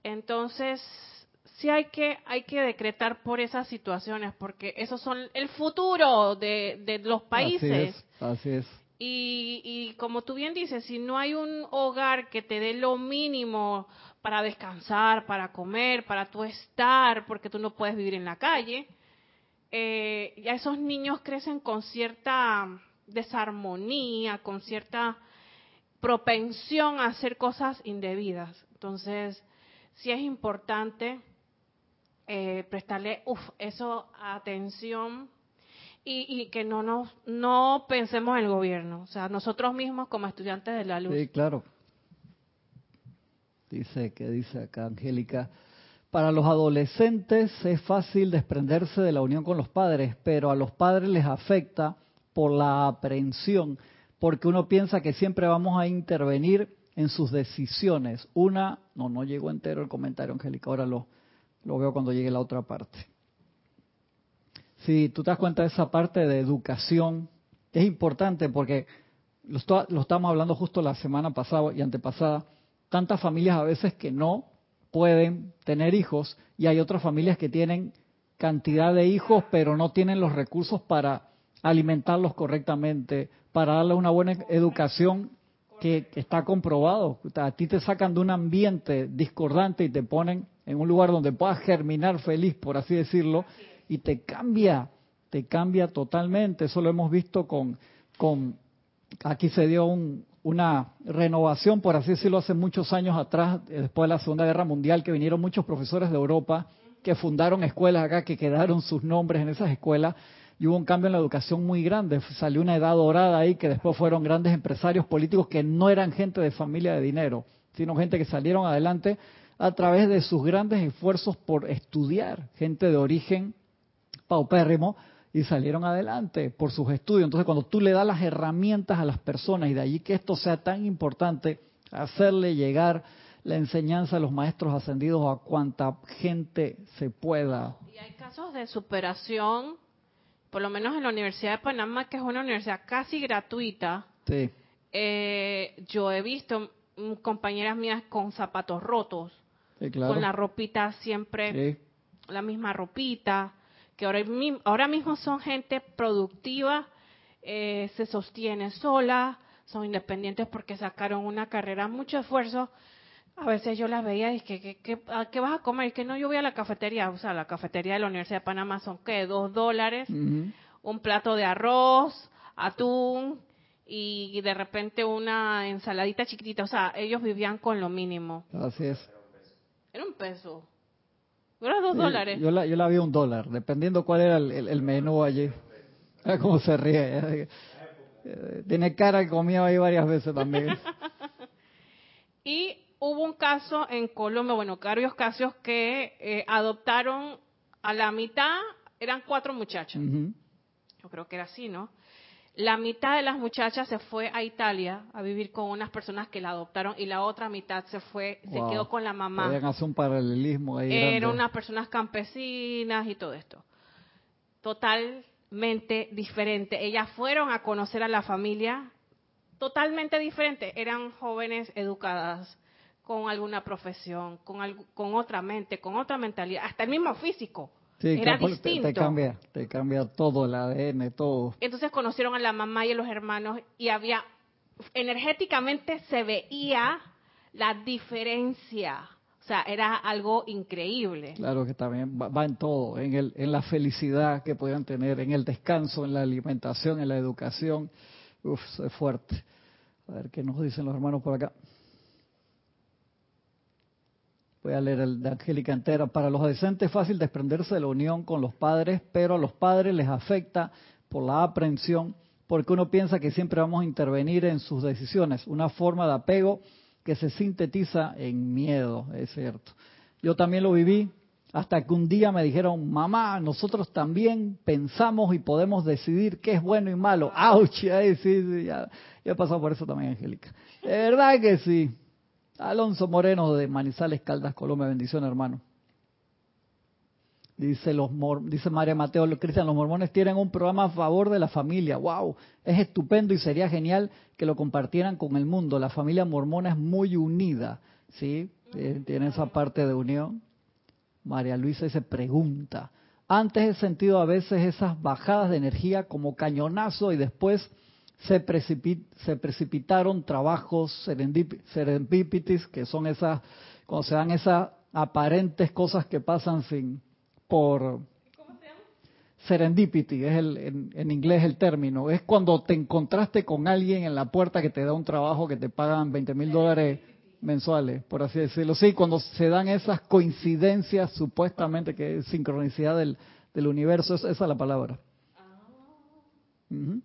entonces sí hay que hay que decretar por esas situaciones porque esos son el futuro de, de los países así es, así es. Y, y como tú bien dices si no hay un hogar que te dé lo mínimo para descansar, para comer, para tú estar, porque tú no puedes vivir en la calle. Eh, ya esos niños crecen con cierta desarmonía, con cierta propensión a hacer cosas indebidas. Entonces, sí es importante eh, prestarle uf, eso atención y, y que no nos no pensemos en el gobierno, o sea, nosotros mismos como estudiantes de la luz. Sí, claro. Dice que dice acá Angélica, para los adolescentes es fácil desprenderse de la unión con los padres, pero a los padres les afecta por la aprehensión, porque uno piensa que siempre vamos a intervenir en sus decisiones. Una, no, no llegó entero el comentario, Angélica, ahora lo, lo veo cuando llegue la otra parte. Si tú te das cuenta de esa parte de educación, es importante porque lo, lo estamos hablando justo la semana pasada y antepasada, tantas familias a veces que no pueden tener hijos y hay otras familias que tienen cantidad de hijos pero no tienen los recursos para alimentarlos correctamente, para darles una buena educación que, está comprobado. A ti te sacan de un ambiente discordante y te ponen en un lugar donde puedas germinar feliz, por así decirlo, y te cambia, te cambia totalmente. Eso lo hemos visto con, con aquí se dio un, una renovación, por así decirlo, hace muchos años atrás, eh, después de la Segunda Guerra Mundial, que vinieron muchos profesores de Europa que fundaron escuelas acá, que quedaron sus nombres en esas escuelas, y hubo un cambio en la educación muy grande. Salió una edad dorada ahí, que después fueron grandes empresarios políticos que no eran gente de familia de dinero, sino gente que salieron adelante a través de sus grandes esfuerzos por estudiar, gente de origen paupérrimo, y salieron adelante por sus estudios. Entonces, cuando tú le das las herramientas a las personas y de allí que esto sea tan importante, hacerle llegar la enseñanza de los maestros ascendidos a cuanta gente se pueda. Y hay casos de superación, por lo menos en la Universidad de Panamá, que es una universidad casi gratuita. Sí. Eh, yo he visto compañeras mías con zapatos rotos, claro. con la ropita siempre, la misma ropita que ahora, ahora mismo son gente productiva, eh, se sostiene sola, son independientes porque sacaron una carrera, mucho esfuerzo. A veces yo las veía y dije, ¿qué, qué, vas a comer? Y que no, yo voy a la cafetería. O sea, la cafetería de la Universidad de Panamá son, ¿qué? Dos dólares, un plato de arroz, atún y de repente una ensaladita chiquitita. O sea, ellos vivían con lo mínimo. Así es. Era un peso. Era dos dólares. Yo la, yo la vi un dólar, dependiendo cuál era el, menú allí. Era como se ríe. Eh, tiene cara que comió ahí varias veces también. y hubo un caso en Colombia, bueno, varios casos que eh, adoptaron a la mitad, eran cuatro muchachas. Yo creo que era así, ¿no? La mitad de las muchachas se fue a Italia a vivir con unas personas que la adoptaron y la otra mitad se fue, se quedó con la mamá. Podían hacer un paralelismo ahí. Eran unas personas campesinas y todo esto. Totalmente diferente. Ellas fueron a conocer a la familia totalmente diferente. Eran jóvenes educadas, con alguna profesión, con, con otra mente, con otra mentalidad, hasta el mismo físico era distinto. Te, cambia, te cambia todo el ADN, todo. Entonces conocieron a la mamá y a los hermanos y había, energéticamente se veía la diferencia. O sea, era algo increíble. Claro que también va, en todo, en, el, en la felicidad que puedan tener, en el descanso, en la alimentación, en la educación. Uf, es fuerte. A ver qué nos dicen los hermanos por acá. Voy a leer el de Angélica entera. Para los adolescentes es fácil desprenderse de la unión con los padres, pero a los padres les afecta por la aprensión, porque uno piensa que siempre vamos a intervenir en sus decisiones. Una forma de apego que se sintetiza en miedo, es cierto. Yo también lo viví hasta que un día me dijeron, mamá, nosotros también pensamos y podemos decidir qué es bueno y malo. ¡Auch! sí, sí, ya, ya he pasado por eso también, Angélica. De verdad que sí. Alonso Moreno de Manizales, Caldas, Colombia. Bendición, hermano. Dice, los dice María Mateo, Cristian, los mormones tienen un programa a favor de la familia. ¡Wow! Es estupendo y sería genial que lo compartieran con el mundo. La familia mormona es muy unida. ¿Sí? Eh, tiene esa parte de unión. María Luisa se pregunta. Antes he sentido a veces esas bajadas de energía como cañonazo y después se, se precipitaron trabajos serendipitis, que son esas, cuando se dan esas aparentes cosas que pasan sin, por... Serendipity, es el, en, inglés el término. Es cuando te encontraste con alguien en la puerta que te da un trabajo que te pagan 20 mil dólares mensuales, por así decirlo. Sí, cuando se dan esas coincidencias, supuestamente que es sincronicidad del, del universo, esa es la palabra. Ujú.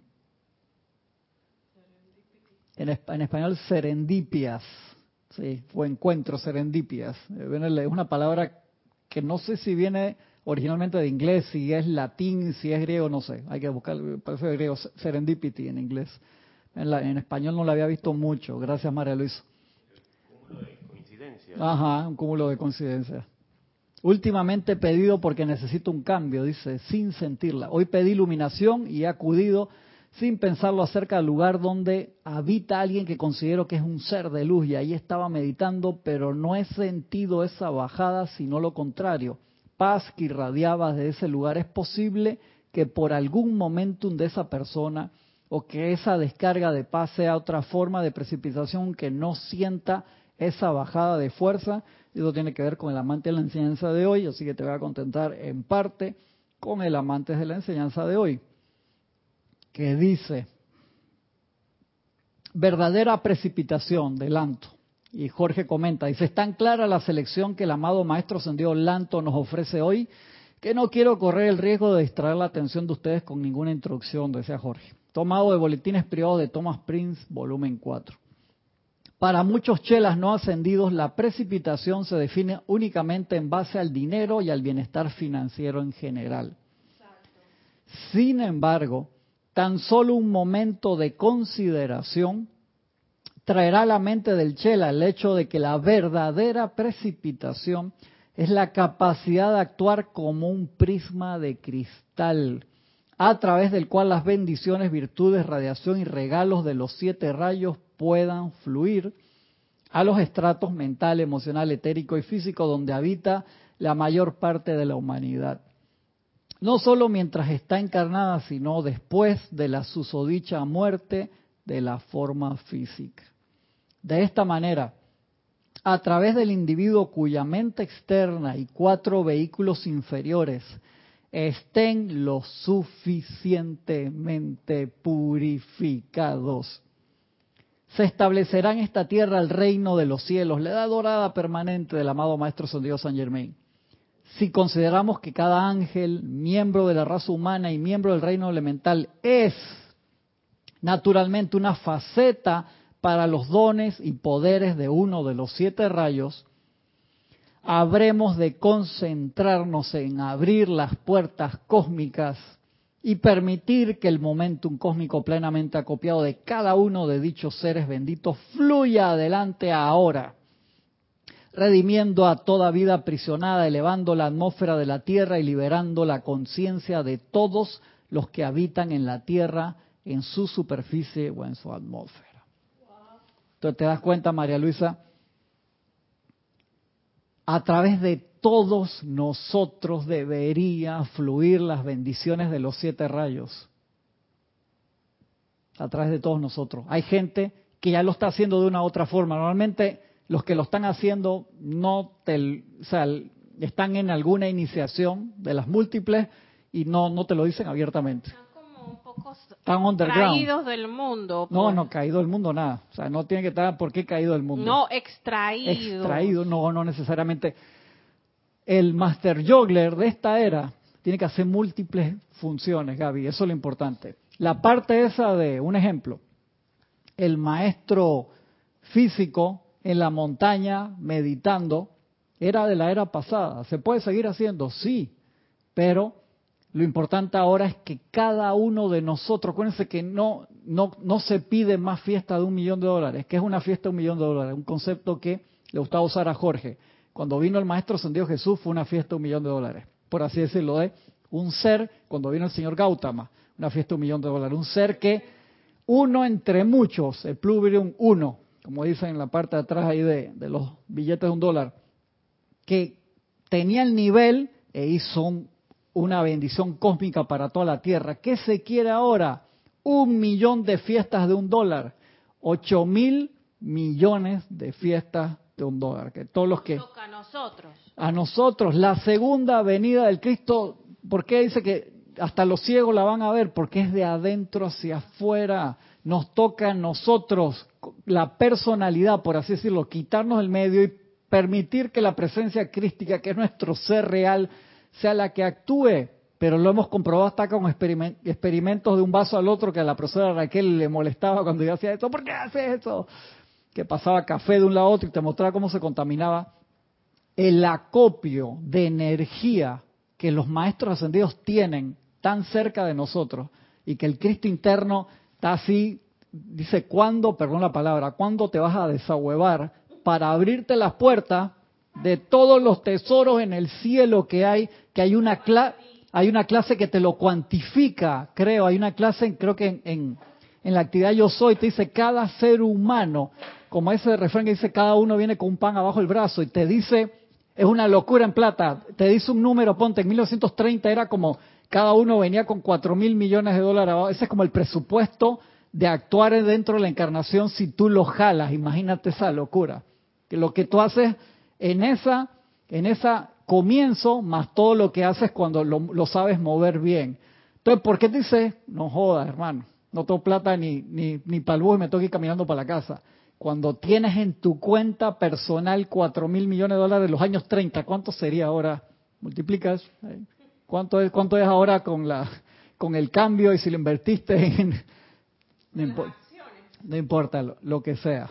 En, espa- en español, serendipias. Sí, fue encuentro, serendipias. Eh, Es una palabra que no sé si viene originalmente de inglés, si es latín, si es griego, no sé. Hay que buscar, parece griego, serendipity en inglés. En, la- en español no la había visto mucho. Gracias, María Luisa. Cúmulo de coincidencias. Ajá, un cúmulo de coincidencias. Últimamente he pedido porque necesito un cambio, dice, sin sentirla. Hoy pedí iluminación y he acudido sin pensarlo acerca del lugar donde habita alguien que considero que es un ser de luz y ahí estaba meditando, pero no he sentido esa bajada, sino lo contrario. Paz que irradiaba de ese lugar. Es posible que por algún momentum de esa persona o que esa descarga de paz sea otra forma de precipitación que no sienta esa bajada de fuerza. Eso tiene que ver con el amante de la enseñanza de hoy, así que te voy a contentar en parte con el amante de la enseñanza de hoy, que dice, verdadera precipitación de Lanto. Y Jorge comenta, dice, es tan clara la selección que el amado Maestro Ascendido Lanto nos ofrece hoy, que no quiero correr el riesgo de distraer la atención de ustedes con ninguna introducción, decía Jorge. Tomado de Boletines Privados de Thomas Prince, volumen 4. Para muchos chelas no ascendidos, la precipitación se define únicamente en base al dinero y al bienestar financiero en general. Sin embargo, tan solo un momento de consideración traerá a la mente del chela el hecho de que la verdadera precipitación es la capacidad de actuar como un prisma de cristal, a través del cual las bendiciones, virtudes, radiación y regalos de los siete rayos puedan fluir a los estratos mental, emocional, etérico y físico donde habita la mayor parte de la humanidad. No solo mientras está encarnada, sino después de la susodicha muerte de la forma física. De esta manera, a través del individuo cuya mente externa y cuatro vehículos inferiores estén lo suficientemente purificados, se establecerá en esta tierra el reino de los cielos, la edad dorada permanente del amado Maestro Dios San Germain. Si consideramos que cada ángel, miembro de la raza humana y miembro del reino elemental, es naturalmente una faceta para los dones y poderes de uno de los siete rayos, habremos de concentrarnos en abrir las puertas cósmicas y permitir que el momentum cósmico plenamente acopiado de cada uno de dichos seres benditos fluya adelante ahora, redimiendo a toda vida aprisionada, elevando la atmósfera de la tierra y liberando la conciencia de todos los que habitan en la tierra, en su superficie o en su atmósfera. Entonces te das cuenta, María Luisa, a través de todos nosotros debería fluir las bendiciones de los siete rayos. A través de todos nosotros. Hay gente que ya lo está haciendo de una u otra forma. Normalmente los que lo están haciendo no te, o sea, están en alguna iniciación de las múltiples y no, no te lo dicen abiertamente. Están como un poco Están underground. traídos del mundo. No, pues. no, caído del mundo nada. O sea, no tiene que estar por qué caído del mundo. No, extraídos. extraído, no, no necesariamente. El master juggler de esta era tiene que hacer múltiples funciones, Gaby, eso es lo importante. La parte esa de, un ejemplo, el maestro físico en la montaña meditando, era de la era pasada. ¿Se puede seguir haciendo? Sí, pero lo importante ahora es que cada uno de nosotros, acuérdense que no, no, no se pide más fiesta de un millón de dólares, que es una fiesta de un millón de dólares, un concepto que le gustaba usar a Jorge. Cuando vino el Maestro Ascendido Jesús fue una fiesta de un millón de dólares, por así decirlo, de un ser, cuando vino el señor Gautama, una fiesta de un millón de dólares, un ser que uno entre muchos, el plurium uno, como dicen en la parte de atrás ahí de, de los billetes de un dólar, que tenía el nivel e hizo un una bendición cósmica para toda la tierra. ¿Qué se quiere ahora? Un millón de fiestas de un dólar. Ocho mil millones de fiestas de un dólar. Que todos los que... Toca a nosotros. A nosotros, la segunda venida del Cristo, ¿por qué dice que hasta los ciegos la van a ver? Porque es de adentro hacia afuera. Nos toca a nosotros la personalidad, por así decirlo, quitarnos el medio y permitir que la presencia crística, que es nuestro ser real, sea la que actúe. pero lo hemos comprobado hasta con experiment- experimentos de un vaso al otro que a la profesora Raquel le molestaba cuando yo hacía eso. ¿Por qué haces eso? Que pasaba café de un lado a otro y te mostraba cómo se contaminaba. El acopio de energía que los maestros ascendidos tienen tan cerca de nosotros y que el Cristo interno está así, dice, ¿cuándo, perdón la palabra, cuándo te vas a desahuevar para abrirte las puertas de todos los tesoros en el cielo que hay, que hay una, cla- hay una clase que te lo cuantifica, creo, hay una clase, creo que en, en, en la actividad Yo Soy, te dice cada ser humano, como ese refrán que dice, cada uno viene con un pan abajo el brazo y te dice, es una locura en plata, te dice un número, ponte, en 1930 era como cada uno venía con cuatro mil millones de dólares abajo, ese es como el presupuesto de actuar dentro de la encarnación si tú lo jalas, imagínate esa locura, que lo que tú haces en esa, en esa comienzo, más todo lo que haces cuando lo, sabes mover bien. Entonces, ¿por qué te dices, no jodas, hermano, no tengo plata ni, ni, ni para el bus y me tengo que ir caminando para la casa? Cuando tienes en tu cuenta personal cuatro mil millones de dólares de los años 30, ¿cuánto sería ahora? Multiplicas. ¿Cuánto es, cuánto es ahora con, la, con el cambio y si lo invertiste en... No, impo- no importa lo, lo que sea.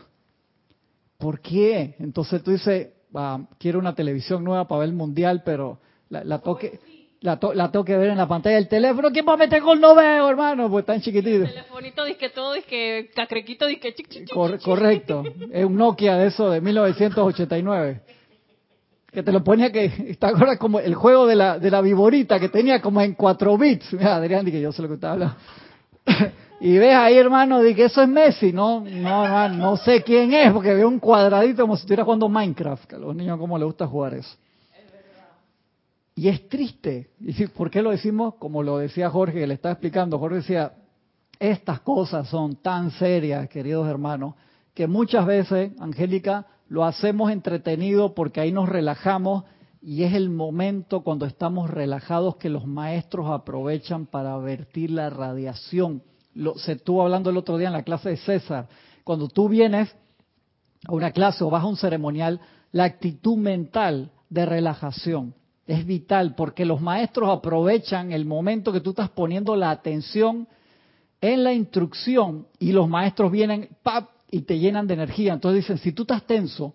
¿Por qué? Entonces tú dices, ah, quiero una televisión nueva para ver el mundial, pero la, la toque, la, to- la tengo que ver en la pantalla del teléfono. ¿Quién va a meter gol? No veo, hermano, pues tan chiquitito. Telefonito, disque todo, disque cacrequito, chic, Cor- correcto. Es un Nokia de eso de 1989. Que te lo ponía que, ¿te acuerdas como el juego de la, de la viborita que tenía como en 4 bits? Mira, Adrián, que yo sé lo que estaba hablando. Y ves ahí, hermano, di que eso es Messi. No, no, hermano, no sé quién es, porque veo un cuadradito como si estuviera jugando Minecraft, que a los niños como les gusta jugar eso. Y es triste. ¿Y por qué lo decimos? Como lo decía Jorge, que le estaba explicando. Jorge decía, estas cosas son tan serias, queridos hermanos, que muchas veces, Angélica, lo hacemos entretenido porque ahí nos relajamos y es el momento cuando estamos relajados que los maestros aprovechan para vertir la radiación. Lo, se estuvo hablando el otro día en la clase de César. Cuando tú vienes a una clase o vas a un ceremonial, la actitud mental de relajación es vital porque los maestros aprovechan el momento que tú estás poniendo la atención en la instrucción y los maestros vienen ¡pap! Y te llenan de energía. Entonces dicen, si tú estás tenso,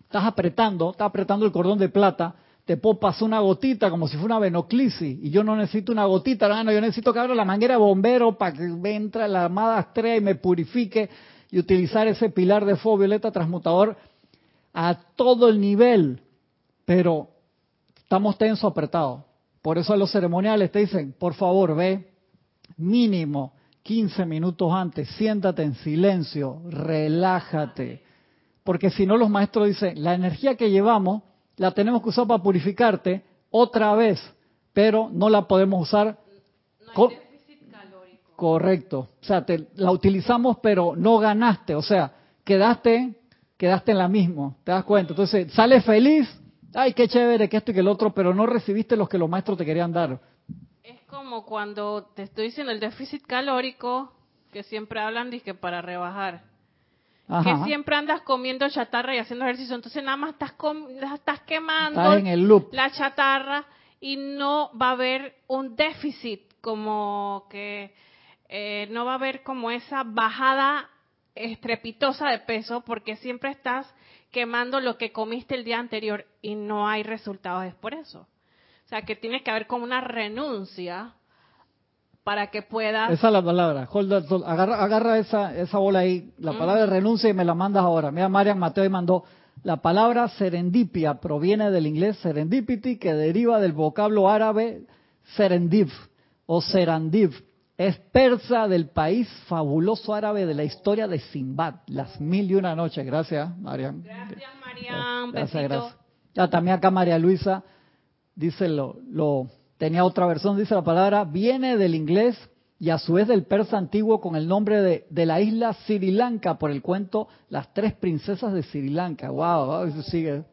estás apretando, estás apretando el cordón de plata, te puedo pasar una gotita como si fuera una venoclisis y yo no necesito una gotita, hermano, yo necesito que abra la manguera bombero para que me entre la amada estrella y me purifique y utilizar ese pilar de fuego violeta transmutador a todo el nivel, pero estamos tensos apretados. Por eso a los ceremoniales te dicen, por favor, ve mínimo 15 minutos antes, siéntate en silencio, relájate. Porque si no los maestros dicen, la energía que llevamos la tenemos que usar para purificarte otra vez, pero no la podemos usar No hay Co- déficit calórico. correcto. O sea, te, la utilizamos pero no ganaste, o sea, quedaste quedaste en la misma, ¿te das cuenta? Entonces, sales feliz, ay, qué chévere, que esto y que el otro, pero no recibiste los que los maestros te querían dar. Como cuando te estoy diciendo el déficit calórico, que siempre hablan de que para rebajar. Ajá. Que siempre andas comiendo chatarra y haciendo ejercicio, entonces nada más estás, com- estás quemando Estás en el loop. la chatarra y no va a haber un déficit, como que eh, no va a haber como esa bajada estrepitosa de peso, porque siempre estás quemando lo que comiste el día anterior y no hay resultados, es por eso. O sea, que tiene que haber como una renuncia para que puedas... Esa es la palabra. Hold that thought. agarra, agarra esa, esa bola ahí, la Mm. palabra de renuncia y me la mandas ahora. Mira, Marian Mateo y mandó. La palabra serendipia proviene del inglés serendipity, que deriva del vocablo árabe serendip o serandiv. Es persa del país fabuloso árabe de la historia de Simbad, las mil y una noches. Gracias, Marian. Gracias, Marian. Gracias, gracias. Ya, también acá María Luisa dice lo, lo tenía otra versión, dice la palabra, viene del inglés y a su vez del persa antiguo con el nombre de, de la isla Sri Lanka por el cuento Las tres princesas de Sri Lanka. Wow, eso sigue.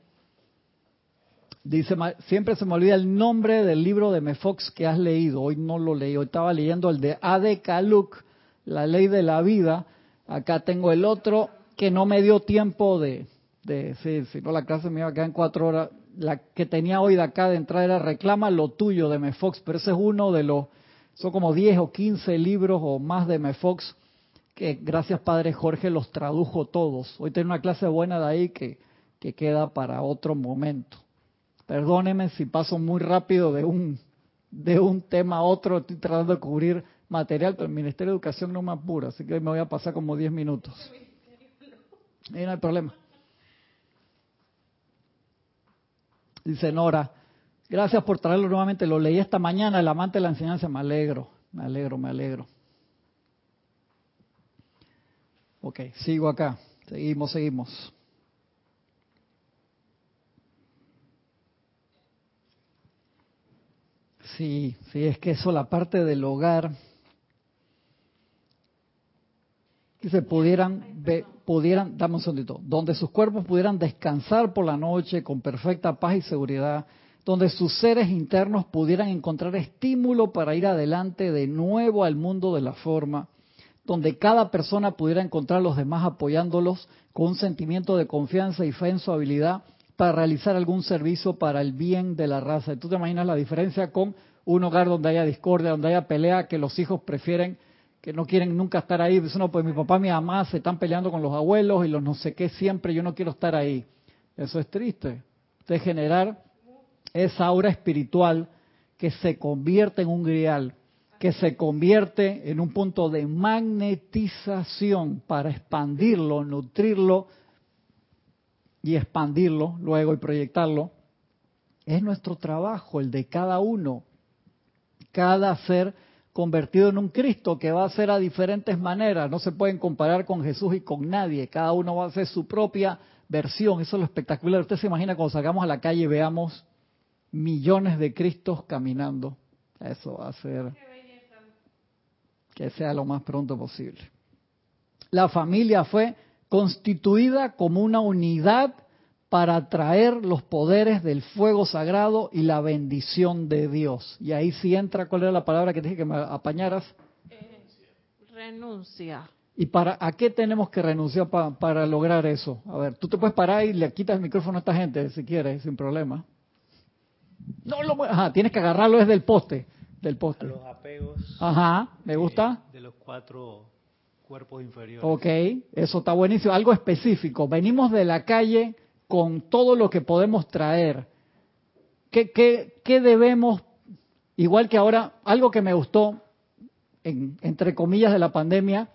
Dice, siempre se me olvida el nombre del libro de Mefox que has leído. Hoy no lo leí, hoy estaba leyendo el de Ade Kaluk, La ley de la vida. Acá tengo el otro que no me dio tiempo de, de sí, si no la clase me iba a quedar en cuatro horas. La que tenía hoy de acá de entrada era Reclama lo tuyo de Mefox, pero ese es uno de los, son como 10 o 15 libros o más de Mefox que gracias Padre Jorge los tradujo todos. Hoy tengo una clase buena de ahí que, que queda para otro momento. Perdóneme si paso muy rápido de un, de un tema a otro, estoy tratando de cubrir material, pero el Ministerio de Educación no me apura, así que hoy me voy a pasar como 10 minutos. Y no hay problema. Dice Nora, gracias por traerlo nuevamente, lo leí esta mañana, el amante de la enseñanza, me alegro, me alegro, me alegro. Ok, sigo acá, seguimos, seguimos. Sí, sí, es que eso, la parte del hogar, que se pudieran, ve, pudieran, dame un segundito, donde sus cuerpos pudieran descansar por la noche con perfecta paz y seguridad, donde sus seres internos pudieran encontrar estímulo para ir adelante de nuevo al mundo de la forma, donde cada persona pudiera encontrar a los demás apoyándolos con un sentimiento de confianza y fe en su habilidad para realizar algún servicio para el bien de la raza. Tú te imaginas la diferencia con un hogar donde haya discordia, donde haya pelea, que los hijos prefieren, que no quieren nunca estar ahí. Dicen, no, pues mi papá y mi mamá se están peleando con los abuelos y los no sé qué siempre, yo no quiero estar ahí. Eso es triste. De generar esa aura espiritual que se convierte en un grial, que se convierte en un punto de magnetización para expandirlo, nutrirlo y expandirlo luego y proyectarlo, es nuestro trabajo, el de cada uno, cada ser convertido en un Cristo que va a ser a diferentes maneras, no se pueden comparar con Jesús y con nadie, cada uno va a hacer su propia versión, eso es lo espectacular. Usted se imagina cuando salgamos a la calle y veamos millones de Cristos caminando, eso va a ser que sea lo más pronto posible. La familia fue constituida como una unidad para atraer los poderes del fuego sagrado y la bendición de Dios. Y ahí sí entra, ¿cuál era la palabra que dije que me apañaras? Eh, renuncia. ¿Y para a qué tenemos que renunciar para lograr eso? A ver, tú te puedes parar y le quitas el micrófono a esta gente si quieres, sin problema. No lo Ajá, tienes que agarrarlo desde el poste, del poste. los apegos. Ajá, me gusta. De, de los cuatro cuerpos inferiores. Ok, eso está buenísimo. Algo específico. Venimos de la calle con todo lo que podemos traer. ¿Qué, qué, qué debemos, igual que ahora, algo que me gustó, en, entre comillas, de la pandemia,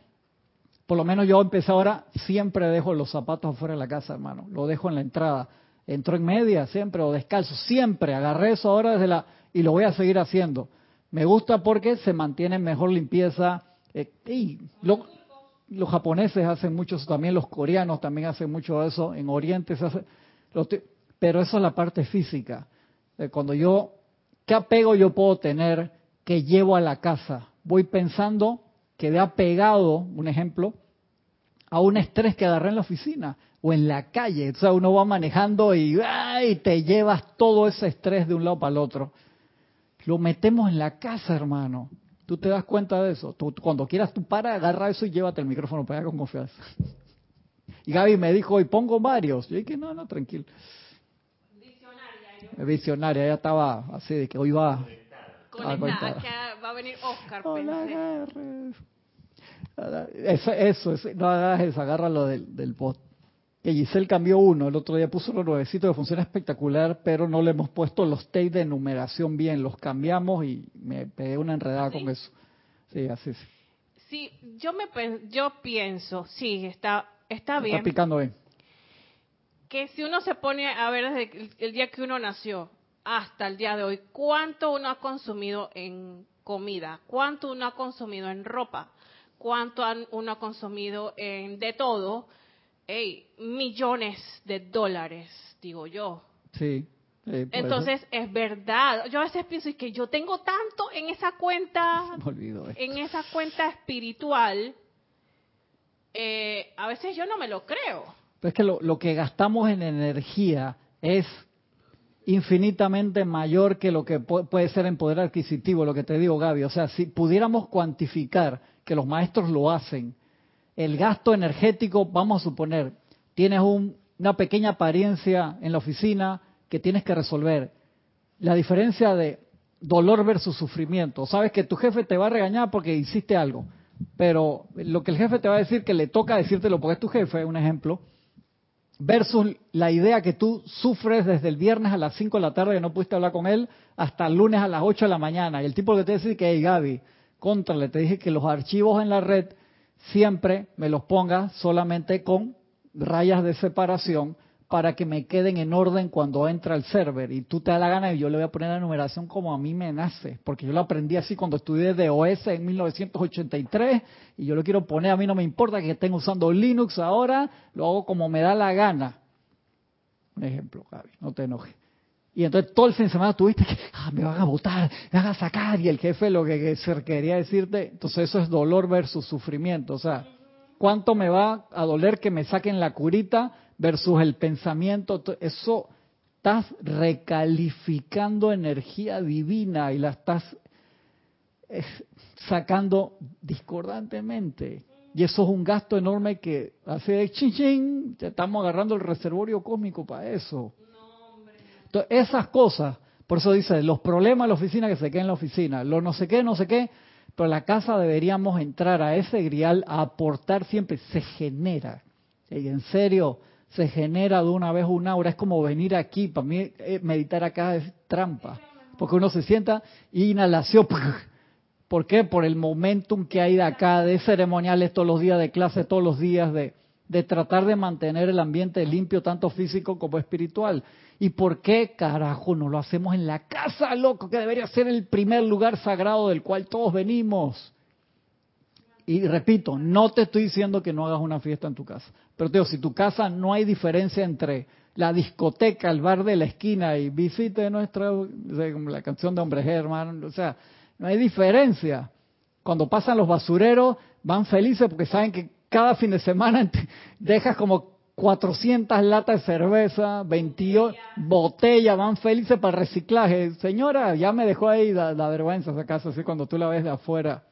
por lo menos yo empecé ahora, siempre dejo los zapatos afuera de la casa, hermano, lo dejo en la entrada. Entro en media siempre o descalzo, siempre agarré eso ahora desde la y lo voy a seguir haciendo. Me gusta porque se mantiene mejor limpieza. Eh, y lo, los japoneses hacen mucho eso también, los coreanos también hacen mucho eso, en Oriente se hace, pero eso es la parte física. Cuando yo, ¿qué apego yo puedo tener que llevo a la casa? Voy pensando que he apegado, un ejemplo, a un estrés que agarré en la oficina o en la calle. O sea, uno va manejando y, y te llevas todo ese estrés de un lado para el otro. Lo metemos en la casa, hermano. Tú te das cuenta de eso. Tú, cuando quieras, tú para, agarra eso y llévate el micrófono para allá con confianza. Y Gaby me dijo, hoy pongo varios. Yo dije, no, no, tranquilo. Visionaria. Visionaria, ella estaba así, de que hoy va... Conectada, que va a venir Oscar, pensé. Eso, eso, eso, no hagas eso, agárralo del, del post que Giselle cambió uno, el otro día puso los nuevecitos que funciona espectacular, pero no le hemos puesto los tape de numeración bien, los cambiamos y me pegué una enredada con eso. Sí, así es. Sí, yo me yo pienso, sí, está está bien. Está picando bien. Que si uno se pone a ver desde el día que uno nació hasta el día de hoy, cuánto uno ha consumido en comida, cuánto uno ha consumido en ropa, cuánto uno ha consumido en de todo, hey, millones de dólares, digo yo. Sí. Entonces, es verdad. Yo a veces pienso que yo tengo tanto en esa cuenta, en esa cuenta espiritual, eh, a veces yo no me lo creo. Pero es que lo, lo que gastamos en energía es infinitamente mayor que lo que puede ser en poder adquisitivo, lo que te digo, Gaby. O sea, si pudiéramos cuantificar, que los maestros lo hacen, el gasto energético, vamos a suponer, tienes una pequeña apariencia en la oficina, que tienes que resolver. La diferencia de dolor versus sufrimiento. Sabes que tu jefe te va a regañar porque hiciste algo, pero lo que el jefe te va a decir que le toca decírtelo porque es tu jefe, un ejemplo, versus la idea que tú sufres desde el viernes a las 5 de la tarde que no pudiste hablar con él hasta el lunes a las 8 de la mañana. Y el tipo que te dice que, hey Gaby, contra, le te dije que los archivos en la red siempre me los ponga solamente con rayas de separación para que me queden en orden cuando entra el server. Y tú te da la gana y yo le voy a poner la numeración como a mí me nace, porque yo lo aprendí así cuando estudié de OS en 1983 y yo lo quiero poner, a mí no me importa que estén usando Linux ahora, lo hago como me da la gana. Un ejemplo, Gaby, no te enojes. Y entonces todo el fin de semana tuviste que, ah, me van a votar, me van a sacar, y el jefe lo que, que quería decirte, entonces eso es dolor versus sufrimiento. O sea, ¿cuánto me va a doler que me saquen la curita versus el pensamiento? Eso estás recalificando energía divina y la estás eh, sacando discordantemente. Y eso es un gasto enorme que hace de ching ching, estamos agarrando el reservorio cósmico para eso. Entonces, esas cosas, por eso dice, los problemas de la oficina que se queden en la oficina, lo no sé qué, no sé qué, pero en la casa deberíamos entrar a ese grial a aportar siempre, se genera. Y en serio, se genera de una vez una aura, es como venir aquí, para mí eh, meditar acá es trampa, porque uno se sienta, inhalación, ¿por qué? Por el momentum que hay de acá, de ceremoniales todos los días, de clase todos los días, de, de tratar de mantener el ambiente limpio, tanto físico como espiritual. ¿Y por qué carajo no lo hacemos en la casa, loco? Que debería ser el primer lugar sagrado del cual todos venimos. Y repito, no te estoy diciendo que no hagas una fiesta en tu casa. Pero te digo, si tu casa no hay diferencia entre la discoteca, el bar de la esquina y visite nuestra, la canción de Hombre Germán, o sea, no hay diferencia. Cuando pasan los basureros, van felices porque saben que cada fin de semana dejas como 400 latas de cerveza, 28 botellas, van felices para reciclaje. Señora, ya me dejó ahí la, vergüenza esa casa, así cuando tú la ves de afuera.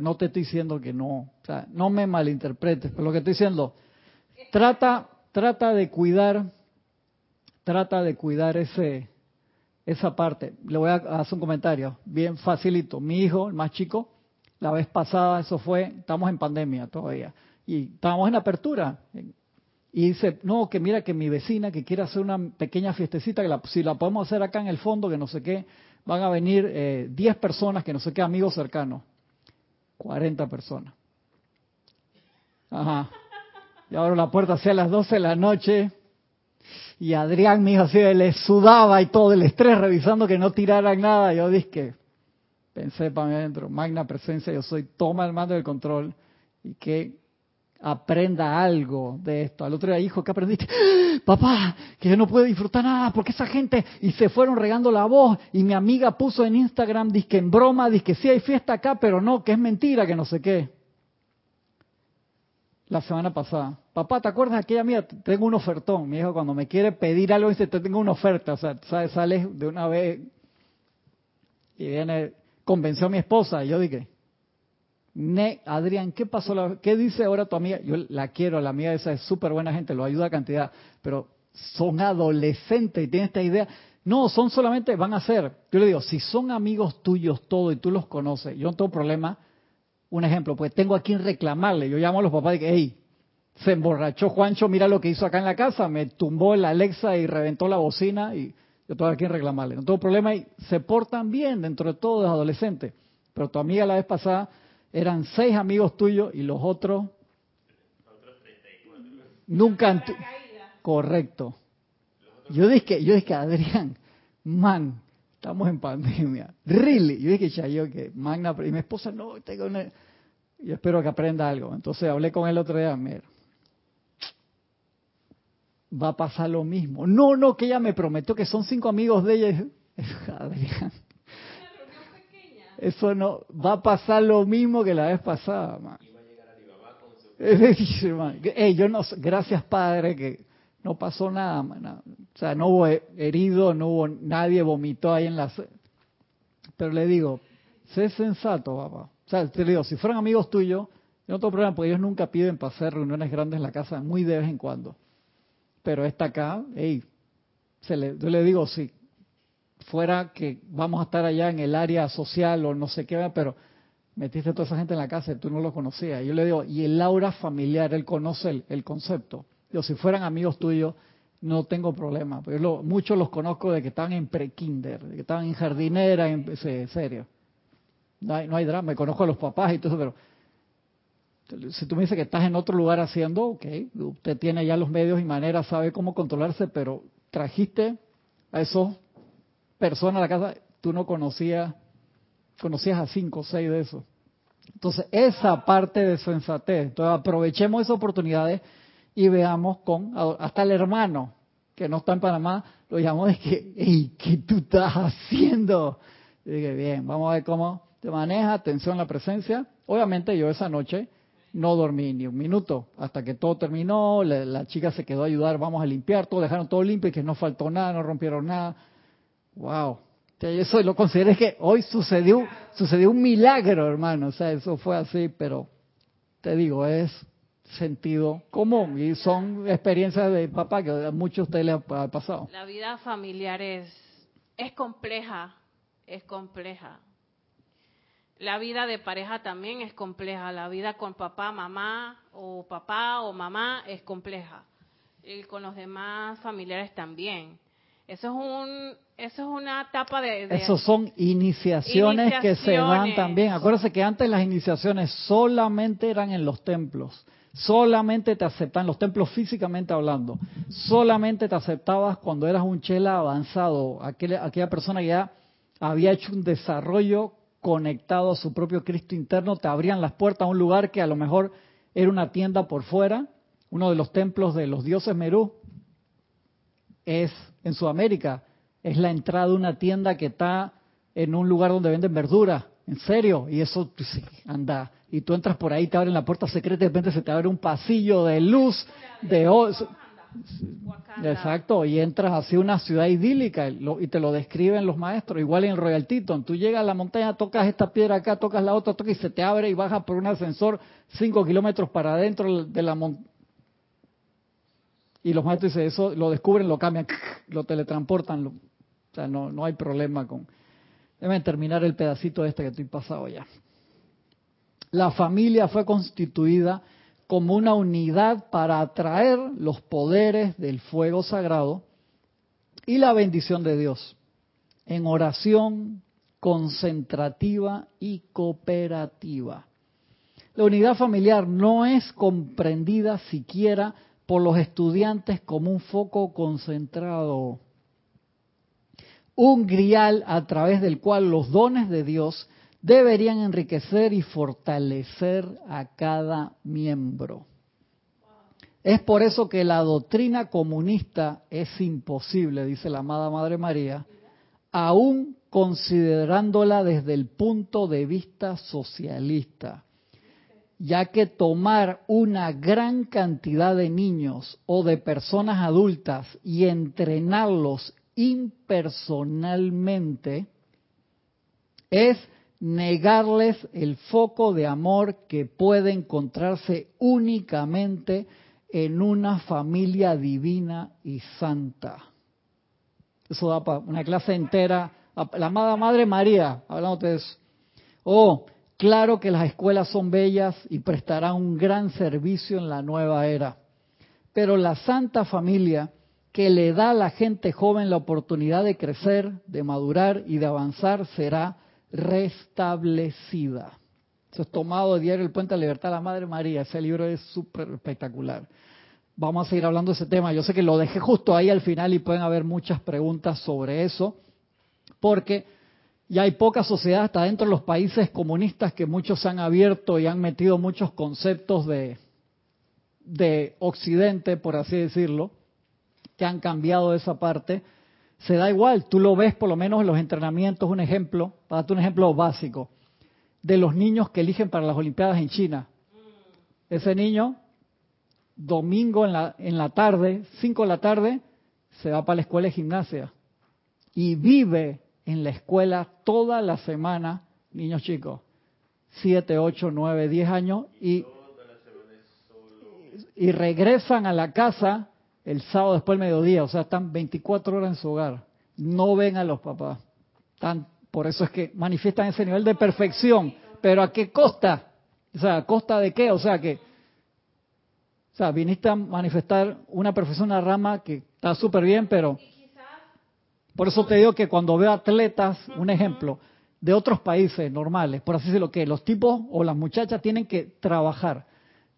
no te estoy diciendo que no, o sea, no me malinterpretes, pero lo que estoy diciendo, trata, trata de cuidar, trata de cuidar ese, esa parte. Le voy a hacer un comentario, bien facilito. Mi hijo, el más chico, la vez pasada, eso fue, estamos en pandemia todavía y estábamos en apertura. Y dice, no, que mira que mi vecina que quiere hacer una pequeña fiestecita, que si la podemos hacer acá en el fondo, que no sé qué, van a venir eh, 10 personas, que no sé qué, amigos cercanos. 40 personas. Ajá. Y abro la puerta hacia las 12 de la noche. Y Adrián, mi hijo, así le sudaba y todo el estrés revisando que no tiraran nada. Yo dije, pensé para adentro, magna presencia, yo soy, toma el mando del control. Y que aprenda algo de esto. Al otro día, hijo, ¿qué aprendiste? Papá, que yo no puedo disfrutar nada porque esa gente y se fueron regando la voz y mi amiga puso en Instagram, que en broma, que sí hay fiesta acá, pero no, que es mentira, que no sé qué. La semana pasada. Papá, ¿te acuerdas de aquella mía? Tengo un ofertón. Mi hijo cuando me quiere pedir algo dice, te tengo una oferta. O sea, sales de una vez y viene, convenció a mi esposa y yo dije, Ne, Adrián, ¿qué pasó? ¿Qué dice ahora tu amiga? Yo la quiero, la amiga esa es súper buena gente, lo ayuda a cantidad, pero son adolescentes y tienen esta idea. No, son solamente, van a ser, yo le digo, si son amigos tuyos todo y tú los conoces, yo no tengo problema. Un ejemplo, pues tengo a quien reclamarle. Yo llamo a los papás y digo, hey, se emborrachó Juancho, mira lo que hizo acá en la casa, me tumbó el Alexa y reventó la bocina y yo tengo a quien reclamarle. No tengo problema y se portan bien dentro de todo los adolescentes. Pero tu amiga la vez pasada eran seis amigos tuyos y los otros nunca han correcto. Yo dije, yo dije, Adrián, man, estamos en pandemia. Really, yo dije, Chayo, que magna, y mi esposa no, tengo una, yo espero que aprenda algo. Entonces hablé con él otro día, mira, va a pasar lo mismo. No, no, que ella me prometió que son cinco amigos de ella. Adrián, eso no, va a pasar lo mismo que la vez pasada, man. yo no, gracias Padre que no pasó nada, o sea, no hubo herido, no hubo nadie vomitó ahí en la... Pero le digo, sé sensato, papá. O sea, te digo, si fueran amigos tuyos, no tengo problema, porque ellos nunca piden para hacer reuniones grandes en la casa, muy de vez en cuando. Pero esta acá, hey, se le, yo le digo, si fuera que vamos a estar allá en el área social o no sé qué, pero metiste toda esa gente en la casa y tú no lo conocías. Y yo le digo, y el aura familiar, él conoce el, concepto. Yo, si fueran amigos tuyos, no tengo problema. Pero lo, muchos los conozco de que estaban en pre-kinder, de que estaban en jardinera, en serio. No hay, no hay drama, me conozco a los papás y todo eso, pero si tú me dices que estás en otro lugar haciendo, ok, usted tiene ya los medios y maneras, sabe cómo controlarse, pero trajiste a esos personas a la casa, tú no conocías, conocías a cinco o seis de esos. Entonces, esa parte de sensatez, entonces aprovechemos esas oportunidades y veamos con, hasta el hermano que no está en Panamá, lo llamó de que, hey, ¿qué tú estás haciendo? Y dije, bien, vamos a ver cómo te maneja, atención a la presencia. Obviamente yo esa noche no dormí ni un minuto hasta que todo terminó, la, chica se quedó a ayudar, vamos a limpiar, todo dejaron todo limpio y que no faltó nada, no rompieron nada. Wow. Eso lo consideré que hoy sucedió, sucedió un milagro, hermano. O sea, eso fue así, pero te digo, es sentido común y son experiencias de papá que a muchos de ustedes les ha pasado. La vida familiar es, es compleja, es compleja. La vida de pareja también es compleja. La vida con papá, mamá o papá o mamá es compleja. Y con los demás familiares también. Eso es un, eso es una etapa de, de Esos son iniciaciones, que se dan también. Acuérdense que antes las iniciaciones solamente eran en los templos. Solamente te aceptan los templos físicamente hablando. Solamente te aceptabas cuando eras un chela avanzado, aquella, aquella persona que ya había hecho un desarrollo conectado a su propio Cristo interno, te abrían las puertas a un lugar que a lo mejor era una tienda por fuera, uno de los templos de los dioses Merú, es en Sudamérica, es la entrada de una tienda que está en un lugar donde venden verdura, en serio, y eso pues, anda, y tú entras por ahí, te abren la puerta secreta y de repente se te abre un pasillo de luz, de Exacto, y entras hacia una ciudad idílica y te lo describen los maestros, igual en Royal Teton, tú llegas a la montaña, tocas esta piedra acá, tocas la otra, tocas y se te abre y baja por un ascensor cinco kilómetros para adentro de la montaña. Y los maestros dicen, eso lo descubren, lo cambian, lo teletransportan, o sea, no, no hay problema con... Deben terminar el pedacito este que estoy pasado ya. La familia fue constituida como una unidad para atraer los poderes del fuego sagrado y la bendición de Dios en oración concentrativa y cooperativa. La unidad familiar no es comprendida siquiera por los estudiantes como un foco concentrado, un grial a través del cual los dones de Dios deberían enriquecer y fortalecer a cada miembro. Es por eso que la doctrina comunista es imposible, dice la amada Madre María, aún considerándola desde el punto de vista socialista, ya que tomar una gran cantidad de niños o de personas adultas y entrenarlos impersonalmente es negarles el foco de amor que puede encontrarse únicamente en una familia divina y santa. Eso da para una clase entera. La amada Madre María, hablamos de eso. Oh, claro que las escuelas son bellas y prestarán un gran servicio en la nueva era. Pero la Santa Familia, que le da a la gente joven la oportunidad de crecer, de madurar y de avanzar, será restablecida. Eso es tomado de Diario El Puente de Libertad la Madre María. Ese libro es súper espectacular. Vamos a seguir hablando de ese tema. Yo sé que lo dejé justo ahí al final y pueden haber muchas preguntas sobre eso, porque ya hay poca sociedad hasta dentro de los países comunistas que muchos se han abierto y han metido muchos conceptos de, de Occidente, por así decirlo, que han cambiado esa parte se da igual, tú lo ves por lo menos en los entrenamientos, un ejemplo, para darte un ejemplo básico, de los niños que eligen para las Olimpiadas en China. Ese niño, domingo en la, en la tarde, 5 de la tarde, se va para la escuela de gimnasia y vive en la escuela toda la semana, niños chicos, 7, 8, 9, 10 años, y, y regresan a la casa el sábado después del mediodía, o sea, están 24 horas en su hogar, no ven a los papás. Están, por eso es que manifiestan ese nivel de perfección, pero ¿a qué costa? O sea, ¿a costa de qué? O sea, que o sea, viniste a manifestar una perfección, una rama que está súper bien, pero por eso te digo que cuando veo atletas, un ejemplo, de otros países normales, por así decirlo, que los tipos o las muchachas tienen que trabajar,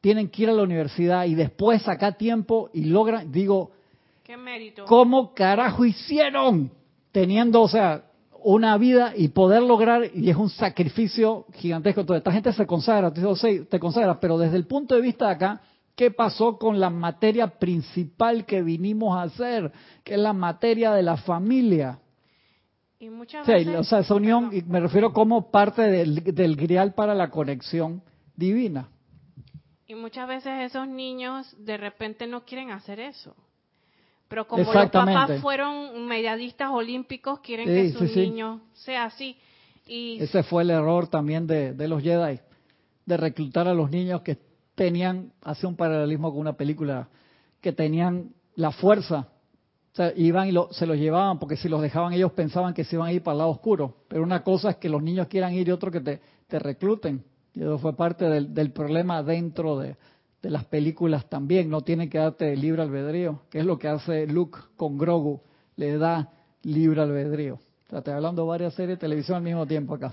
tienen que ir a la universidad y después sacar tiempo y logran, digo, ¿Qué mérito? ¿cómo carajo hicieron? Teniendo, o sea, una vida y poder lograr, y es un sacrificio gigantesco. Entonces, esta gente se consagra, te, sí, consagra, pero desde el punto de vista de acá, ¿qué pasó con la materia principal que vinimos a hacer? Que es la materia de la familia. Y muchas Sí, veces, o sea, esa unión, y me refiero como parte del, del grial para la conexión divina. Y muchas veces esos niños de repente no quieren hacer eso. Pero como los papás fueron medallistas olímpicos, quieren Sí, que su sí, sí. niño sea así. Y Ese fue el error también de, de los Jedi, de reclutar a los niños que tenían, hace un paralelismo con una película, que tenían la fuerza. O sea, iban y lo- se los llevaban, porque si los dejaban ellos pensaban que se iban a ir para el lado oscuro. Pero una cosa es que los niños quieran ir y otro que te, te recluten. Y eso fue parte del, del problema dentro de, de las películas también. No tienen que darte libre albedrío, que es lo que hace Luke con Grogu. Le da libre albedrío. O sea, estoy hablando varias series de televisión al mismo tiempo acá.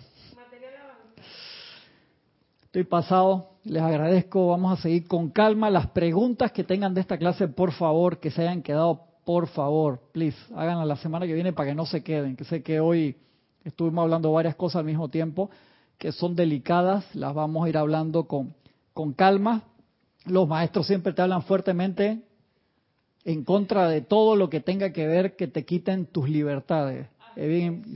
Estoy pasado, les agradezco, vamos a seguir con calma. Las preguntas que tengan de esta clase, por favor, que se hayan quedado, por favor, please, háganlas la semana que viene para que no se queden, que sé que hoy estuvimos hablando varias cosas al mismo tiempo que son delicadas, las vamos a ir hablando con, con calma. Los maestros siempre te hablan fuertemente en contra de todo lo que tenga que ver que te quiten tus libertades.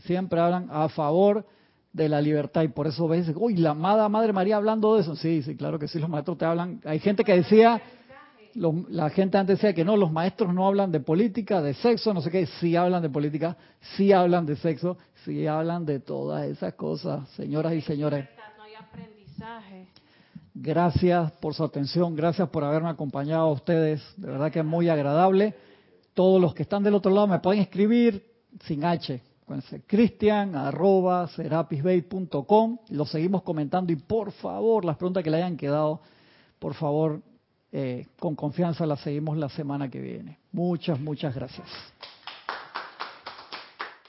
Siempre hablan a favor de la libertad y por eso ves, uy, la amada Madre María hablando de eso. Sí, sí, claro que sí, los maestros te hablan. Hay gente que decía, los- la gente antes decía que no, los maestros no hablan de política, de sexo, no sé qué, sí hablan de política, sí hablan de sexo, sí hablan de todas esas cosas, señoras y señores. no hay aprendizaje. Gracias por su atención, gracias por haberme acompañado a ustedes, de verdad que es muy agradable. Todos los que están del otro lado me pueden escribir sin H, cristian arroba serapisbay.com, lo seguimos comentando y por favor, las preguntas que le hayan quedado, por favor, eh, con confianza las seguimos la semana que viene. Muchas, muchas gracias.